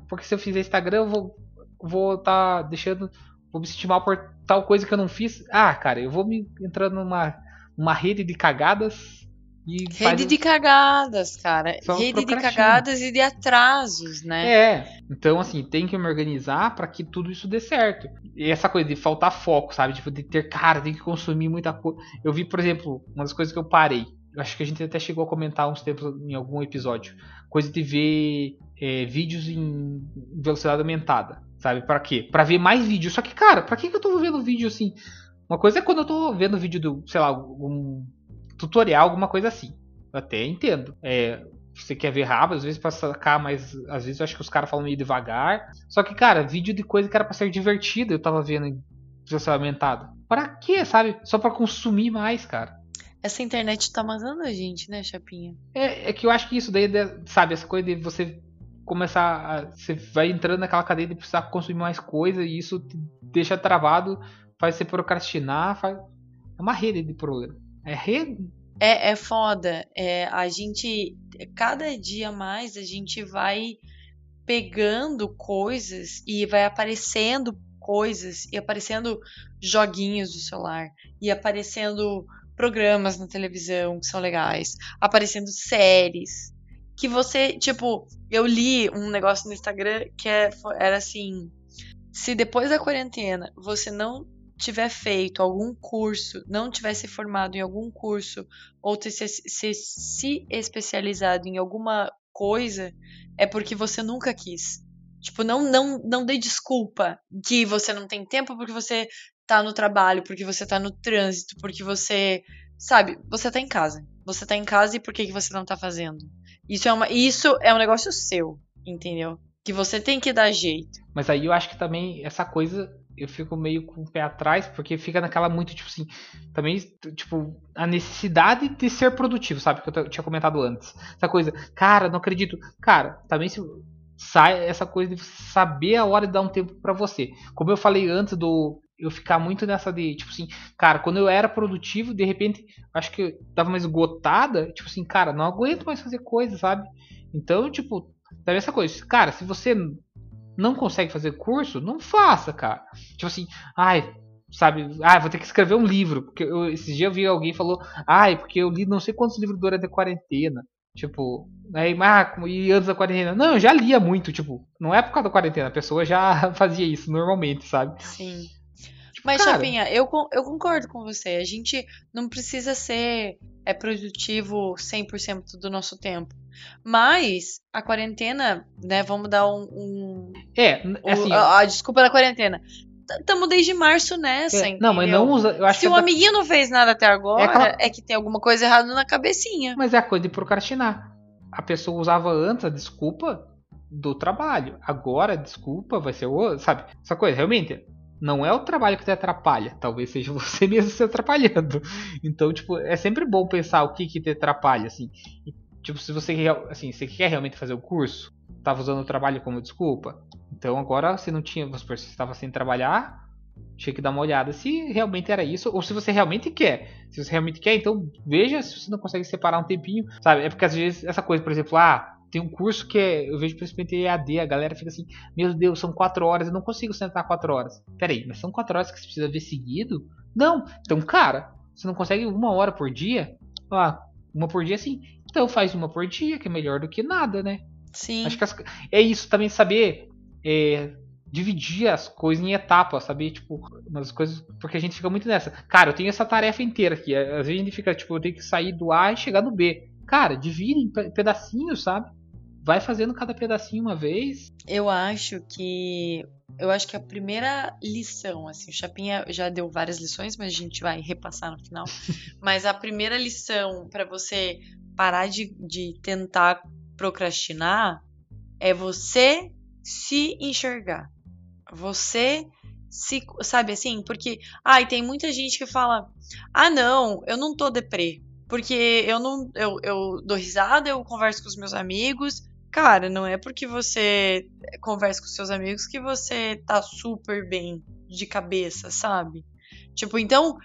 Porque se eu fizer Instagram, eu vou. Vou tá deixando. Vou me sentir mal por tal coisa que eu não fiz. Ah, cara, eu vou me entrando numa, numa rede de cagadas. Rede faz- de cagadas, cara. Só Rede de cagadas e de atrasos, né? É, então assim, tem que me organizar pra que tudo isso dê certo. E essa coisa de faltar foco, sabe? Tipo, de ter, cara, tem que consumir muita coisa. Eu vi, por exemplo, uma das coisas que eu parei. Eu acho que a gente até chegou a comentar uns tempos em algum episódio. Coisa de ver é, vídeos em velocidade aumentada. Sabe? Pra quê? Pra ver mais vídeo. Só que, cara, pra que, que eu tô vendo vídeo assim? Uma coisa é quando eu tô vendo vídeo do, sei lá, um tutorial, alguma coisa assim. Eu até entendo. É, você quer ver rápido, às vezes pra sacar, mas às vezes eu acho que os caras falam meio devagar. Só que, cara, vídeo de coisa que era pra ser divertida, eu tava vendo em aumentado. Pra quê, sabe? Só pra consumir mais, cara. Essa internet tá matando a gente, né, Chapinha? É, é que eu acho que isso daí, sabe, essa coisa de você começar. A, você vai entrando naquela cadeia de precisar consumir mais coisa e isso te deixa travado, faz você procrastinar, faz. É uma rede de problema. É rede. É, é foda. É, a gente. Cada dia mais a gente vai pegando coisas e vai aparecendo coisas e aparecendo joguinhos do celular e aparecendo programas na televisão que são legais, aparecendo séries que você, tipo, eu li um negócio no Instagram que é, era assim, se depois da quarentena você não tiver feito algum curso, não tivesse formado em algum curso ou ter se, se, se especializado em alguma coisa, é porque você nunca quis. Tipo, não, não, não dê desculpa que você não tem tempo porque você tá no trabalho, porque você tá no trânsito, porque você. Sabe, você tá em casa. Você tá em casa e por que, que você não tá fazendo? Isso é, uma, isso é um negócio seu, entendeu? Que você tem que dar jeito. Mas aí eu acho que também essa coisa eu fico meio com o pé atrás, porque fica naquela muito, tipo assim, também, tipo, a necessidade de ser produtivo, sabe? Que eu tinha comentado antes. Essa coisa, cara, não acredito. Cara, também se sai essa coisa de saber a hora de dar um tempo para você. Como eu falei antes do eu ficar muito nessa de, tipo assim, cara, quando eu era produtivo, de repente, acho que eu tava mais esgotada, tipo assim, cara, não aguento mais fazer coisa, sabe? Então, tipo, sabe essa coisa, cara, se você não consegue fazer curso, não faça, cara. Tipo assim, ai, sabe, ah, vou ter que escrever um livro, porque eu, esses dias eu vi alguém falou, ai, porque eu li não sei quantos livros durante a quarentena. Tipo, aí, ah, e antes da quarentena? Não, eu já lia muito, tipo, não é por causa da quarentena, a pessoa já fazia isso normalmente, sabe? Sim. Tipo, Mas, cara... Chapinha, eu, eu concordo com você. A gente não precisa ser é, produtivo 100% do nosso tempo. Mas a quarentena, né? Vamos dar um. um é, assim. O, a, a, desculpa da quarentena. Estamos desde março nessa. É, não, mas não usa. Eu acho Se o da... amiguinho não fez nada até agora, é, aquela... é, que tem alguma coisa errada na cabecinha. Mas é a coisa de procrastinar. A pessoa usava antes a desculpa do trabalho. Agora a desculpa vai ser o. Sabe? Essa coisa, realmente. Não é o trabalho que te atrapalha. Talvez seja você mesmo se atrapalhando. Então, tipo, é sempre bom pensar o que, que te atrapalha, assim. E, tipo, se você, assim, você quer realmente fazer o curso, estava usando o trabalho como desculpa. Então agora você não tinha, você estava sem trabalhar, tinha que dar uma olhada se realmente era isso ou se você realmente quer. Se você realmente quer, então veja se você não consegue separar um tempinho, sabe? É porque às vezes essa coisa, por exemplo, ah, tem um curso que é, eu vejo principalmente EAD, a galera fica assim, meu Deus, são quatro horas, eu não consigo sentar quatro horas. Peraí, mas são quatro horas que você precisa ver seguido? Não, então cara, você não consegue uma hora por dia? Ah, uma por dia sim. Então faz uma por dia, que é melhor do que nada, né? Sim. Acho que as, é isso também saber é, dividir as coisas em etapas, saber, tipo, umas coisas. Porque a gente fica muito nessa. Cara, eu tenho essa tarefa inteira aqui. Às vezes a gente fica, tipo, eu tenho que sair do A e chegar no B. Cara, divide em pedacinhos, sabe? Vai fazendo cada pedacinho uma vez. Eu acho que. Eu acho que a primeira lição, assim, o Chapinha já deu várias lições, mas a gente vai repassar no final. mas a primeira lição para você parar de, de tentar procrastinar é você se enxergar. Você se, sabe assim, porque ai, tem muita gente que fala: "Ah, não, eu não tô deprê, porque eu não eu, eu dou risada, eu converso com os meus amigos". Cara, não é porque você conversa com seus amigos que você tá super bem de cabeça, sabe? Tipo, então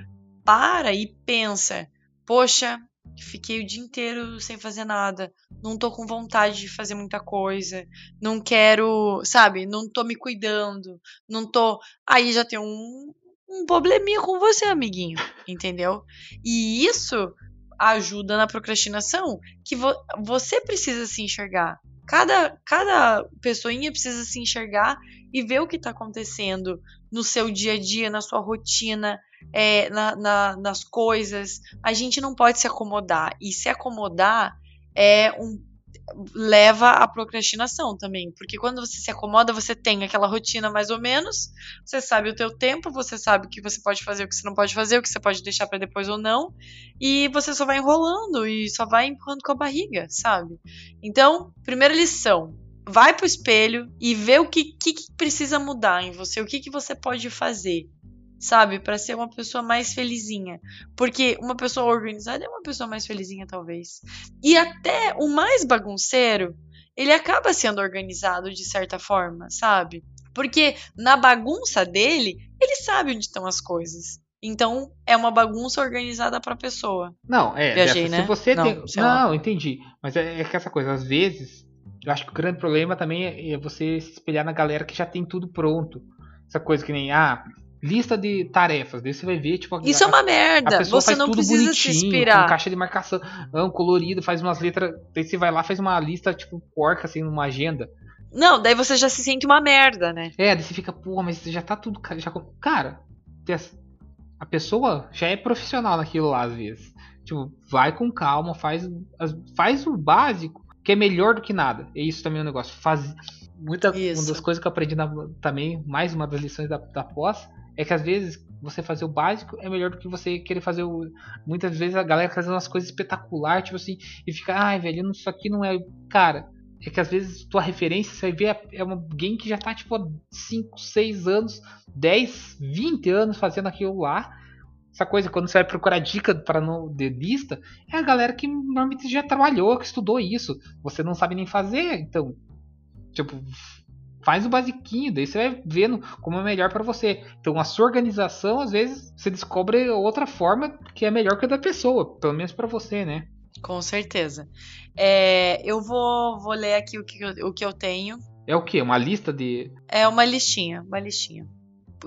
para e pensa: "Poxa, Fiquei o dia inteiro sem fazer nada. Não tô com vontade de fazer muita coisa. Não quero, sabe? Não tô me cuidando. Não tô. Aí já tem um, um probleminha com você, amiguinho. Entendeu? E isso ajuda na procrastinação. Que vo você precisa se enxergar. Cada, cada pessoinha precisa se enxergar e ver o que está acontecendo no seu dia a dia, na sua rotina, é, na, na, nas coisas. A gente não pode se acomodar. E se acomodar é um leva à procrastinação também, porque quando você se acomoda, você tem aquela rotina mais ou menos, você sabe o teu tempo, você sabe o que você pode fazer, o que você não pode fazer, o que você pode deixar para depois ou não, e você só vai enrolando e só vai empurrando com a barriga, sabe? Então, primeira lição, vai pro espelho e vê o que, que, que precisa mudar em você, o que, que você pode fazer sabe? Para ser uma pessoa mais felizinha. Porque uma pessoa organizada é uma pessoa mais felizinha, talvez. E até o mais bagunceiro, ele acaba sendo organizado de certa forma, sabe? Porque na bagunça dele, ele sabe onde estão as coisas. Então, é uma bagunça organizada pra pessoa. Não, é. Viajei, dessa, né? Se você Não, tem. Não, entendi. Mas é, é que essa coisa, às vezes, eu acho que o grande problema também é é você se espelhar na galera que já tem tudo pronto. Essa coisa que nem, ah, lista de tarefas. Daí você vai ver, tipo, Isso é a- uma a merda. Você faz não tudo precisa se inspirar. com caixa de marcação, ah, colorido, faz umas letras. Daí você vai lá, faz uma lista, tipo, porca, assim, numa agenda. Não, daí você já se sente uma merda, né? É, daí você fica, pô, mas já tá tudo. Já... Cara, a pessoa já é profissional naquilo lá, às vezes. Tipo, vai com calma, faz, faz o básico, que é melhor do que nada. É isso também o negócio. Faz... Muita, Isso. uma das coisas que eu aprendi na- também, mais uma das lições da, da pós, é que às vezes você fazer o básico é melhor do que você querer fazer o. Muitas vezes a galera faz umas coisas espetaculares, tipo assim, e fica, ai, velho, isso aqui não é. Cara, é que às vezes tua referência, você ver, é- alguém que já tá, tipo, há 5, 6 anos, 10, 20 anos fazendo aquilo lá. Essa coisa, quando você vai procurar dica para não de lista, é a galera que normalmente já trabalhou, que estudou isso. Você não sabe nem fazer, então. Tipo, faz o basiquinho, daí você vai vendo como é melhor para você. Então, a sua organização, às vezes, você descobre outra forma que é melhor que a da pessoa, pelo menos para você, né? Com certeza. É, eu vou, vou ler aqui o que, eu- o que eu tenho. É o quê? Uma lista de. É uma listinha, uma listinha.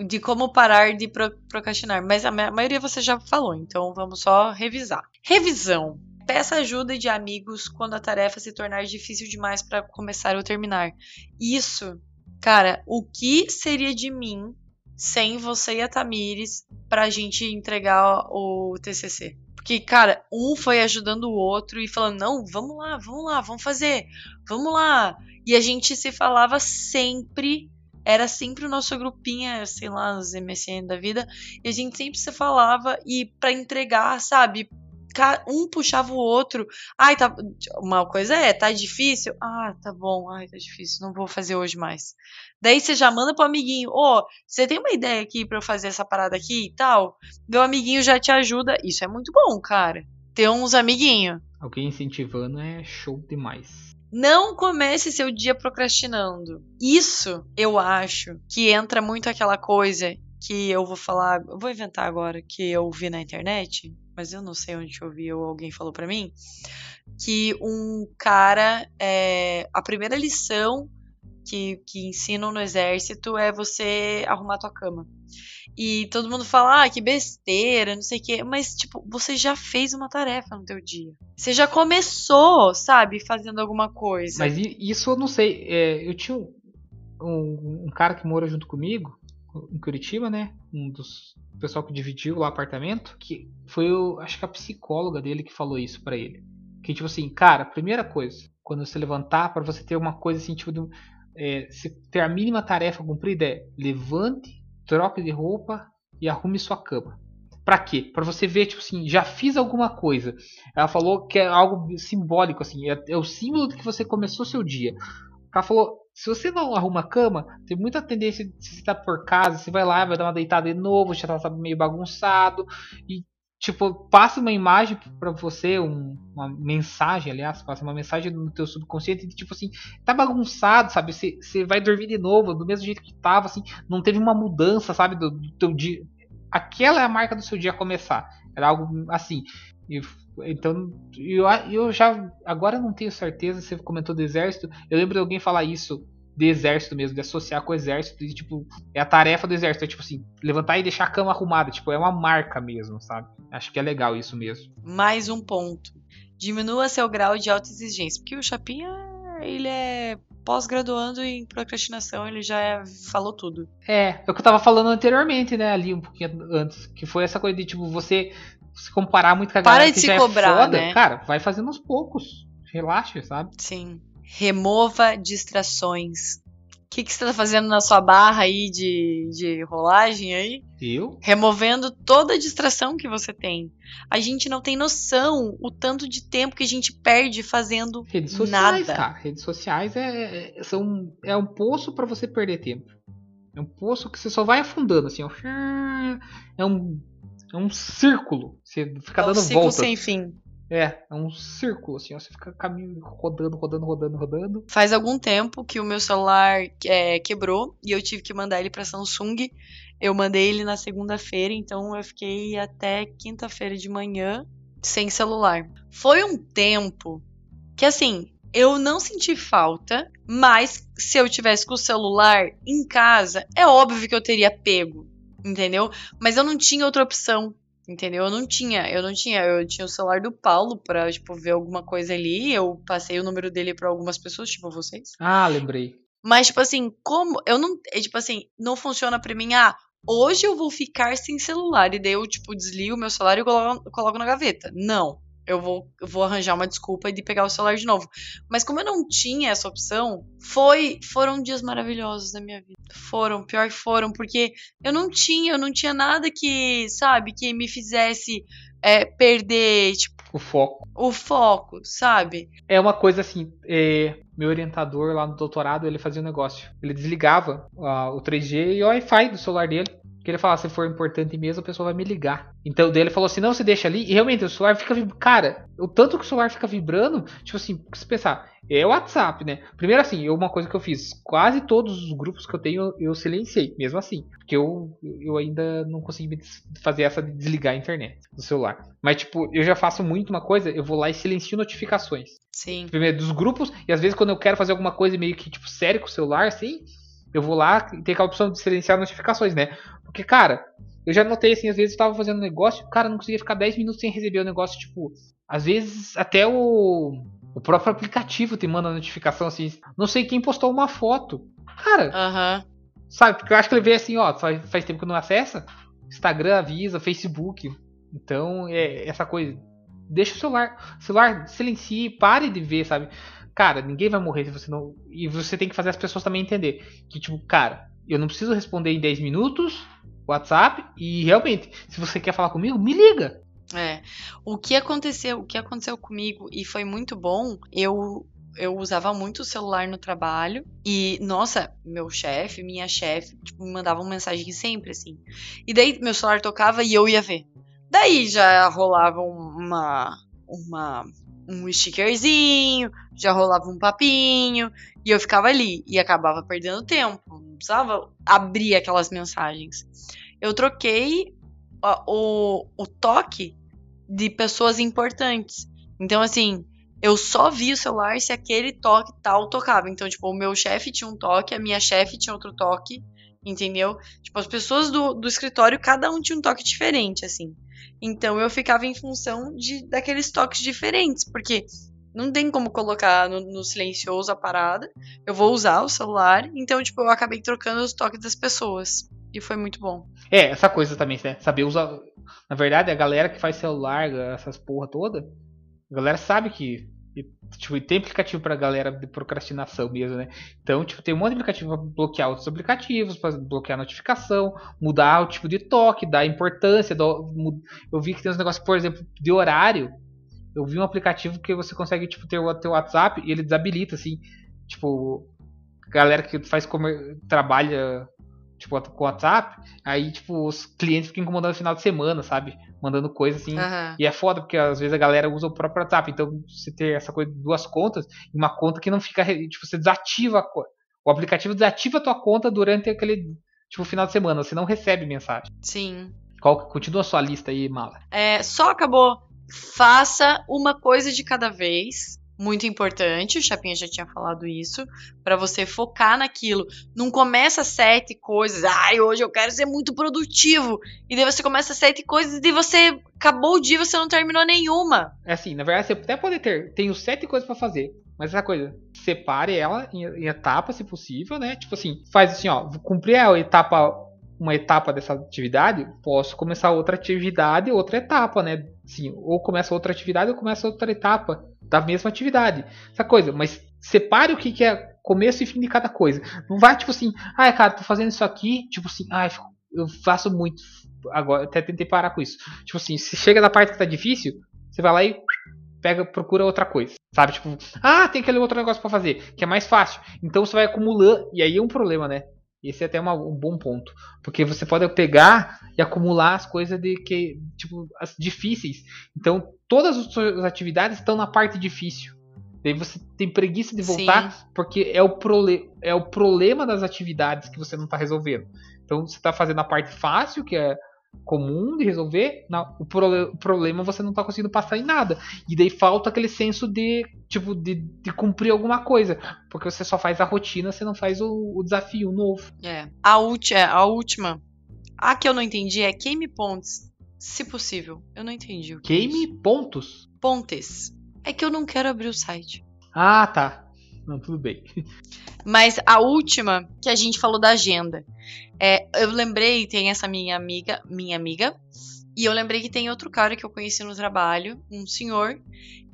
De como parar de pro- procrastinar. Mas a ma- maioria você já falou, então vamos só revisar. Revisão. Peça ajuda de amigos quando a tarefa se tornar difícil demais para começar ou terminar. Isso, cara, o que seria de mim sem você e a Tamires pra gente entregar o TCC? Porque, cara, um foi ajudando o outro e falando: não, vamos lá, vamos lá, vamos fazer, vamos lá. E a gente se falava sempre, era sempre o nosso grupinho, sei lá, os MSN da vida, e a gente sempre se falava e pra entregar, sabe? Ca- Um puxava o outro. Ai, tá. Uma coisa é, tá difícil? Ah, tá bom. Ai, tá difícil. Não vou fazer hoje mais. Daí você já manda pro amiguinho: Ô, você tem uma ideia aqui pra eu fazer essa parada aqui e tal? Meu amiguinho já te ajuda. Isso é muito bom, cara. Ter uns amiguinhos. Alguém incentivando é show demais. Não comece seu dia procrastinando. Isso eu acho que entra muito aquela coisa que eu vou falar, eu vou inventar agora que eu vi na internet, mas eu não sei onde eu vi ou alguém falou pra mim, que um cara, é, a primeira lição que, que ensinam no exército é você arrumar tua cama. E todo mundo fala, ah, que besteira, não sei o quê. Mas, tipo, você já fez uma tarefa no teu dia. Você já começou, sabe, fazendo alguma coisa. Mas isso eu não sei. É, eu tinha um- um cara que mora junto comigo, em Curitiba, né? Um dos pessoal que dividiu lá o apartamento, que foi o, acho que a psicóloga dele que falou isso pra ele. Que tipo assim, cara, primeira coisa, quando você levantar, pra você ter uma coisa assim, tipo, do- é, se ter a mínima tarefa cumprida é levante, troque de roupa e arrume sua cama. Pra quê? Pra você ver, tipo assim, já fiz alguma coisa. Ela falou que é algo simbólico, assim, é, é o símbolo de que você começou seu dia. Ela falou, se você não arruma a cama, tem muita tendência de tá por casa, você vai lá, vai dar uma deitada de novo, já tá meio bagunçado e tipo, passa uma imagem pra você, um- uma mensagem, aliás, passa uma mensagem no teu subconsciente de tipo assim, tá bagunçado, sabe? Você, você vai dormir de novo, do mesmo jeito que tava, assim, não teve uma mudança, sabe, do, do teu dia. Aquela é a marca do seu dia começar. Era algo assim. E, então, eu, eu já. Agora eu não tenho certeza, você comentou do exército. Eu lembro de alguém falar isso de exército mesmo, de associar com o exército. E, tipo, é a tarefa do exército. É tipo assim, levantar e deixar a cama arrumada. Tipo, é uma marca mesmo, sabe? Acho que é legal isso mesmo. Mais um ponto. Diminua seu grau de autoexigência. Porque o Chapinha, ele é pós-graduando em procrastinação, ele já é- falou tudo. É, é o que eu tava falando anteriormente, né? Ali um pouquinho antes. Que foi essa coisa de, tipo, você se comparar muito com a Para galera que já cobrar, é foda. né? Cara, vai fazendo aos poucos. relaxe, sabe? Sim. Remova distrações. O que, que você tá fazendo na sua barra aí de, de rolagem aí? Eu? Removendo toda a distração que você tem. A gente não tem noção o tanto de tempo que a gente perde fazendo Redes sociais, nada. cara. Redes sociais é, é, são, é um poço pra você perder tempo. É um poço que você só vai afundando, assim, ó. É um, é um círculo. Você fica É um dando ciclo voltas. sem fim. É, é um círculo, assim, ó. Você fica caminho, rodando, rodando, rodando, rodando. Faz algum tempo que o meu celular é, quebrou e eu tive que mandar ele pra Samsung. Eu mandei ele na segunda-feira, então eu fiquei até quinta-feira de manhã sem celular. Foi um tempo que, assim, eu não senti falta, mas se eu tivesse com o celular em casa, é óbvio que eu teria pego, entendeu? Mas eu não tinha outra opção. Entendeu? Eu não tinha, eu não tinha, eu tinha o celular do Paulo pra, tipo, ver alguma coisa ali, eu passei o número dele pra algumas pessoas, tipo vocês. Ah, lembrei. Mas, tipo assim, como. Eu não. É, tipo assim, não funciona pra mim, ah, hoje eu vou ficar sem celular. E daí eu, tipo, desligo o meu celular e coloco, coloco na gaveta. Não. Eu vou, eu vou arranjar uma desculpa de pegar o celular de novo. Mas como eu não tinha essa opção, foi foram dias maravilhosos da minha vida. Foram, pior que foram, porque eu não tinha, eu não tinha nada que, sabe, que me fizesse é, perder, tipo, O foco. o foco, sabe? É uma coisa assim, é, meu orientador lá no doutorado, ele fazia um negócio. Ele desligava ah, o 3G e o Wi-Fi do celular dele. Que ele falava, se for importante mesmo, a pessoa vai me ligar. Então daí ele falou assim, não, você deixa ali. E realmente, o celular fica vibrando. Cara, o tanto que o celular fica vibrando, tipo assim, se pensar, é o WhatsApp, né? Primeiro assim, eu- uma coisa que eu fiz, quase todos os grupos que eu tenho, eu silenciei, mesmo assim. Porque eu, eu ainda não consegui fazer essa de desligar a internet do celular. Mas, tipo, eu já faço muito uma coisa, eu vou lá e silencio notificações Sim. primeiro dos grupos, e às vezes quando eu quero fazer alguma coisa meio que tipo sério com o celular, assim, eu vou lá e tem aquela opção de silenciar notificações, né? Porque, cara, eu já notei assim, às vezes eu tava fazendo um negócio, cara, não conseguia ficar 10 minutos sem receber o negócio, tipo, às vezes até o, o próprio aplicativo te manda notificação assim, não sei quem postou uma foto. Cara, Aham. sabe, porque eu acho que ele vê assim, ó, faz, faz tempo que não acessa, Instagram avisa, Facebook. Então, é essa coisa. Deixa o celular, celular silencie, pare de ver, sabe? Cara, ninguém vai morrer se você não. E você tem que fazer as pessoas também entender que, tipo, cara, eu não preciso responder em 10 minutos WhatsApp e realmente, se você quer falar comigo, me liga. É. O que aconteceu, o que aconteceu comigo e foi muito bom, eu eu usava muito o celular no trabalho e, nossa, meu chefe, minha chefe, tipo, me mandavam mensagem sempre assim. E daí meu celular tocava e eu ia ver. Daí já rolava uma uma um stickerzinho, já rolava um papinho, e eu ficava ali e acabava perdendo tempo, não precisava abrir aquelas mensagens. Eu troquei a- o, o toque de pessoas importantes. Então, assim, eu só vi o celular se aquele toque tal tocava. Então, tipo, o meu chefe tinha um toque, a minha chefe tinha outro toque, entendeu? Tipo, as pessoas do, do escritório, cada um tinha um toque diferente, assim. Então, eu ficava em função de daqueles toques diferentes, porque não tem como colocar no, no silencioso a parada. Eu vou usar o celular, então, tipo, eu acabei trocando os toques das pessoas. E foi muito bom. É, essa coisa também, né? Saber usar. Na verdade, a galera que faz celular, essas porra toda, a galera sabe que. E, Tipo, e tem aplicativo pra galera de procrastinação mesmo, né? Então, tipo, tem um monte de aplicativo pra bloquear outros aplicativos, pra bloquear notificação, mudar o tipo de toque, dar importância. do- Eu vi que tem uns negócios, por exemplo, de horário. Eu vi um aplicativo que você consegue, tipo, ter o teu WhatsApp e ele desabilita, assim. Tipo, galera que faz comer, trabalha tipo, com WhatsApp, aí, tipo, os clientes ficam incomodando no final de semana, sabe? Mandando coisa assim. Aham. E é foda, porque às vezes a galera usa o próprio WhatsApp. Então, você ter essa coisa de duas contas, e uma conta que não fica. Tipo, você desativa a O aplicativo desativa a tua conta durante aquele. Tipo, final de semana. Você não recebe mensagem. Sim. Qual, continua a sua lista aí, mala. É, só acabou. Faça uma coisa de cada vez. Muito importante, o Chapinha já tinha falado isso, Pra você focar naquilo. Não começa sete coisas. Ai, hoje eu quero ser muito produtivo. E daí você começa sete coisas e você acabou o dia você não terminou nenhuma. É assim, na verdade, você até pode ter. Tenho sete coisas pra fazer. Mas essa coisa, separe ela em, em etapas, se possível, né? Tipo assim, faz assim, ó. Cumprir a etapa uma etapa dessa atividade, posso começar outra atividade, outra etapa, né? Sim, ou começa outra atividade ou começa outra etapa da mesma atividade. Essa coisa, mas separe o que, que é começo e fim de cada coisa. Não vai tipo assim, ah, cara, tô fazendo isso aqui, tipo assim, ah, eu faço muito. Agora, até tentei parar com isso. Tipo assim, se chega na parte que tá difícil, você vai lá e pega, procura outra coisa. Sabe? Tipo, ah, tem aquele outro negócio para fazer, que é mais fácil. Então você vai acumulando, e aí é um problema, né? Esse é até uma, um bom ponto. Porque você pode pegar e acumular as coisas de que, tipo, as difíceis. Então, todas as suas atividades estão na parte difícil. Daí você tem preguiça de voltar Sim. porque é o, prole é o problema das atividades que você não está resolvendo. Então você está fazendo a parte fácil, que é comum de resolver, não, o, pro, o, problema você não está conseguindo passar em nada. E daí falta aquele senso de tipo de, de, cumprir alguma coisa, porque você só faz a rotina, você não faz o, o desafio novo. É. A, é, a última, a que eu não entendi é queime pontos, se possível. Eu não entendi o que Queime é pontos? Pontes. É que eu não quero abrir o site. Ah, tá. Não, tudo bem. Mas a última que a gente falou da agenda. É, eu lembrei, tem essa minha amiga, minha amiga, e eu lembrei que tem outro cara que eu conheci no trabalho, um senhor,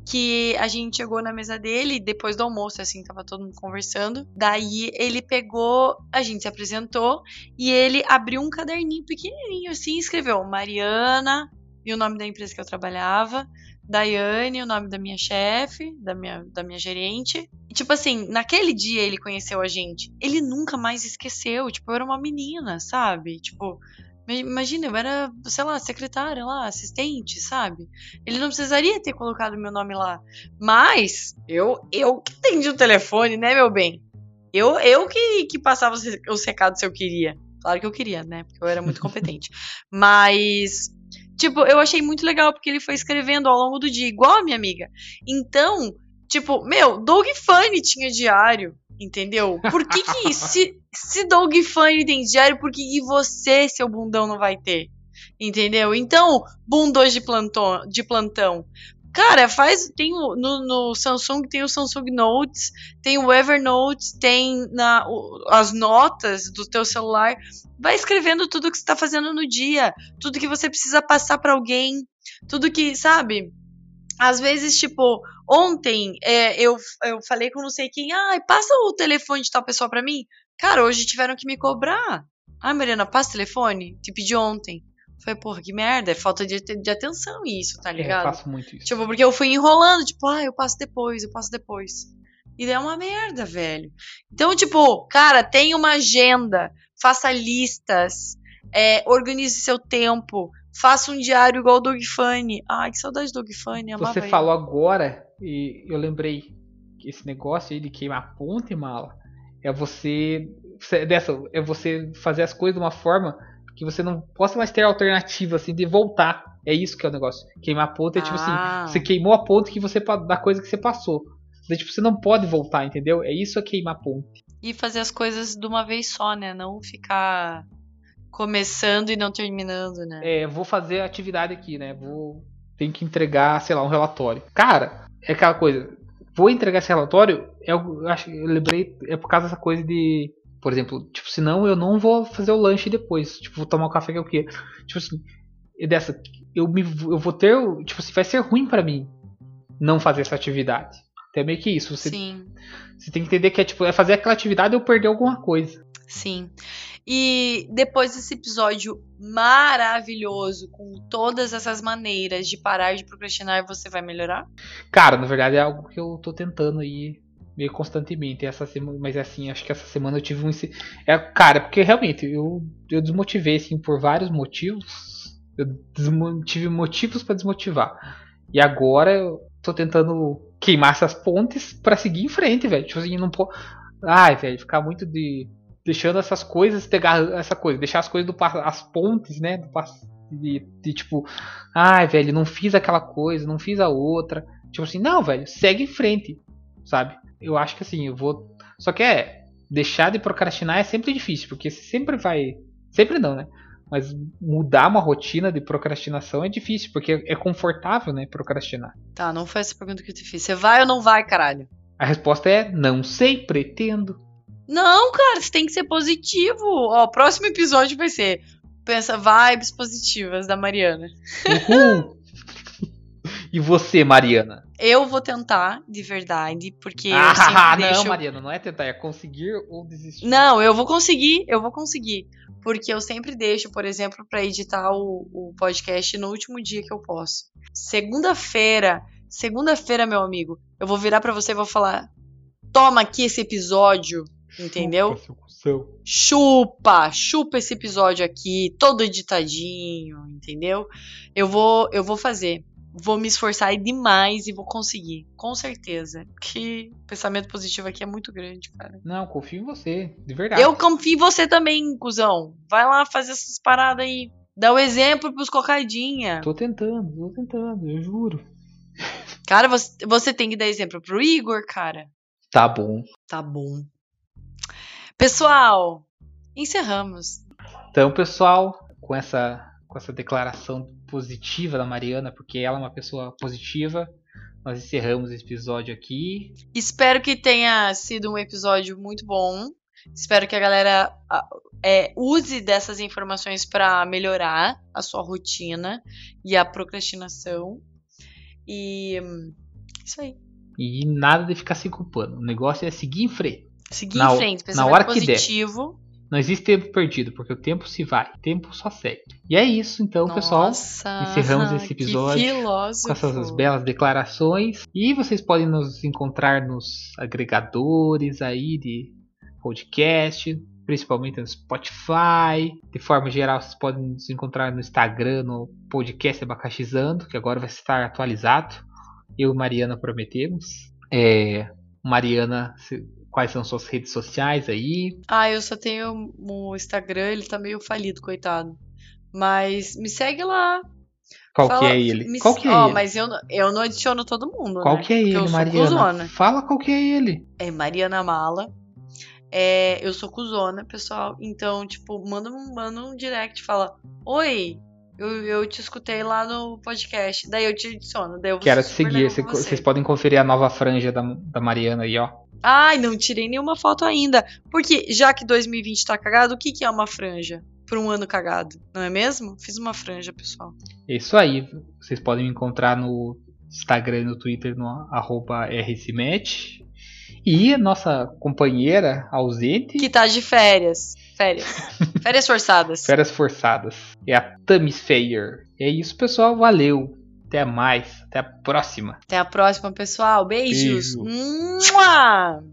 que a gente chegou na mesa dele depois do almoço, assim, tava todo mundo conversando. Daí ele pegou, a gente se apresentou e ele abriu um caderninho pequenininho assim, escreveu Mariana e o nome da empresa que eu trabalhava, Daiane, o nome da minha chefe, da minha, da minha gerente. E, tipo assim, naquele dia ele conheceu a gente. Ele nunca mais esqueceu. Tipo, eu era uma menina, sabe? Tipo, imagina, eu era, sei lá, secretária lá, assistente, sabe? Ele não precisaria ter colocado meu nome lá. Mas, eu, eu que atendi o telefone, né, meu bem? Eu, eu que, que passava os recados se eu queria. Claro que eu queria, né? Porque eu era muito competente. Mas Tipo, eu achei muito legal porque ele foi escrevendo ao longo do dia, igual a minha amiga. Então, tipo, meu, Doug Funny tinha diário, entendeu? Por que que se, se Doug Funny tem diário, por que, que você, seu bundão, não vai ter? Entendeu? Então, bundos de plantão, de plantão. Cara, faz. Tem no, no Samsung tem o Samsung Notes, tem o Evernote, tem na, o, as notas do teu celular. Vai escrevendo tudo que você está fazendo no dia, tudo que você precisa passar para alguém, tudo que, sabe? Às vezes, tipo, ontem é, eu, eu falei com não sei quem, ah, passa o telefone de tal pessoa para mim. Cara, hoje tiveram que me cobrar. Ah, Mariana, passa o telefone? Te pedi ontem. Falei, porra, que merda, é falta de, de atenção isso, tá ligado? É, eu faço muito isso. Tipo, porque eu fui enrolando, tipo, ah, eu passo depois, eu passo depois. E é uma merda, velho. Então, tipo, cara, tem uma agenda, faça listas, é, organize seu tempo, faça um diário igual o Doug Funny. Ai, que saudade do Doug Funny, Você ele. falou agora, e eu lembrei que esse negócio aí de queimar ponta e mala é você, dessa, é você fazer as coisas de uma forma que você não possa mais ter alternativa assim de voltar. É isso que é o negócio. Queimar a ponta é tipo assim, ah. você queimou a ponta que você da coisa que você passou. Daí, tipo, você não pode voltar, entendeu? É isso é queimar a ponta. E fazer as coisas de uma vez só, né? Não ficar começando e não terminando, né? É, vou fazer a atividade aqui, né? Vou tem que entregar, sei lá, um relatório. Cara, é aquela coisa. Vou entregar esse relatório, eu acho, eu lembrei, é por causa dessa coisa de por exemplo, tipo, senão eu não vou fazer o lanche depois. Tipo, vou tomar o café que eu quero. Tipo assim, dessa, eu, me, eu vou ter. Tipo assim, vai ser ruim para mim não fazer essa atividade. Então é meio que isso. Você, Sim. Você tem que entender que é tipo, é fazer aquela atividade ou perder alguma coisa. Sim. E depois desse episódio maravilhoso, com todas essas maneiras de parar de procrastinar, você vai melhorar? Cara, na verdade é algo que eu tô tentando aí meio constantemente. Essa semana, mas assim, acho que essa semana eu tive um. É, cara, porque realmente eu, eu desmotivei assim, por vários motivos. Eu tive motivos para desmotivar. E agora eu tô tentando queimar essas pontes para seguir em frente, velho. Tipo assim, não pô. Ai, velho, ficar muito de. Deixando essas coisas, pegar essa coisa, deixar as coisas do as pontes, né? Do, de, de tipo, ai, velho, não fiz aquela coisa, não fiz a outra. Tipo assim, não, velho, segue em frente, sabe? eu acho que assim, eu vou. Só que é. Deixar de procrastinar é sempre difícil, porque você sempre vai. Sempre não, né? Mas mudar uma rotina de procrastinação é difícil, porque é confortável, né? Procrastinar. Tá, não foi essa pergunta que eu te fiz. Você vai ou não vai, caralho? A resposta é não sei, pretendo. Não, cara, você tem que ser positivo. Ó, o próximo episódio vai ser Pensa vibes positivas da Mariana. Uhul! e você, Mariana? Eu vou tentar, de verdade, porque ah, não, deixo... Mariana, não é tentar, é conseguir ou desistir. Não, eu vou conseguir, eu vou conseguir. Porque eu sempre deixo, por exemplo, pra editar o, o podcast no último dia que eu posso. Segunda-feira, segunda-feira, meu amigo, eu vou virar pra você e vou falar: toma aqui esse episódio, entendeu? Chupa, chupa, chupa esse episódio aqui, todo editadinho, entendeu? Eu vou, eu vou fazer. Vou me esforçar demais e vou conseguir, com certeza. Que pensamento positivo aqui é muito grande, cara. Não, confio em você, de verdade. Eu confio em você também, cuzão. Vai lá fazer essas paradas aí. Dá o exemplo pros cocadinha. Tô tentando, tô tentando, eu juro. Cara, você, você tem que dar exemplo pro Igor, cara. Tá bom. Tá bom. Pessoal, encerramos. Então, pessoal, com essa, com essa declaração positiva da Mariana, porque ela é uma pessoa positiva, nós encerramos esse episódio aqui. Espero que tenha sido um episódio muito bom. Espero que a galera é, use dessas informações para melhorar a sua rotina e a procrastinação. E isso aí. E nada de ficar se culpando. O negócio é seguir em frente. Seguir Na- em frente, na pensamento hora que der. Não existe tempo perdido, porque o tempo se vai. O tempo só segue. E é isso, então, pessoal. Nossa, encerramos esse episódio. Com essas belas declarações. E vocês podem nos encontrar nos agregadores aí de podcast, principalmente no Spotify. De forma geral, vocês podem nos encontrar no Instagram, no podcast Abacaxizando, que agora vai estar atualizado. Eu e Mariana prometemos. É, Mariana, quais são suas redes sociais aí? Ah, eu só tenho o Instagram, ele tá meio falido, coitado. Mas me segue lá. Qual Fala- que é ele? me- Qual que é Ó, ele? mas eu, não- eu não adiciono todo mundo, Qual né? que é ele, eu sou Mariana? cuzona. Fala qual que é ele. É Mariana Mala. É, eu sou cuzona, pessoal. Então, tipo, manda um, manda um direct, fala: Oi, eu, eu te escutei lá no podcast. Daí eu te adiciono. Daí eu Quero seguir. legal Cê- com você. Vocês podem conferir a nova franja da, da Mariana aí, ó. Ai, não tirei nenhuma foto ainda. Porque já que 2020 tá cagado, o que, que é uma franja? Pra um ano cagado, não é mesmo? Fiz uma franja, pessoal. É isso aí. Vocês podem me encontrar no Instagram e no Twitter no arroba RCMatch. E a nossa companheira ausente, Que tá de férias. Férias. Férias forçadas. férias forçadas, é a Tamis Fayer. É isso, pessoal. Valeu. Até mais. Até a próxima. Até a próxima, pessoal. Beijos. Beijo. Mua!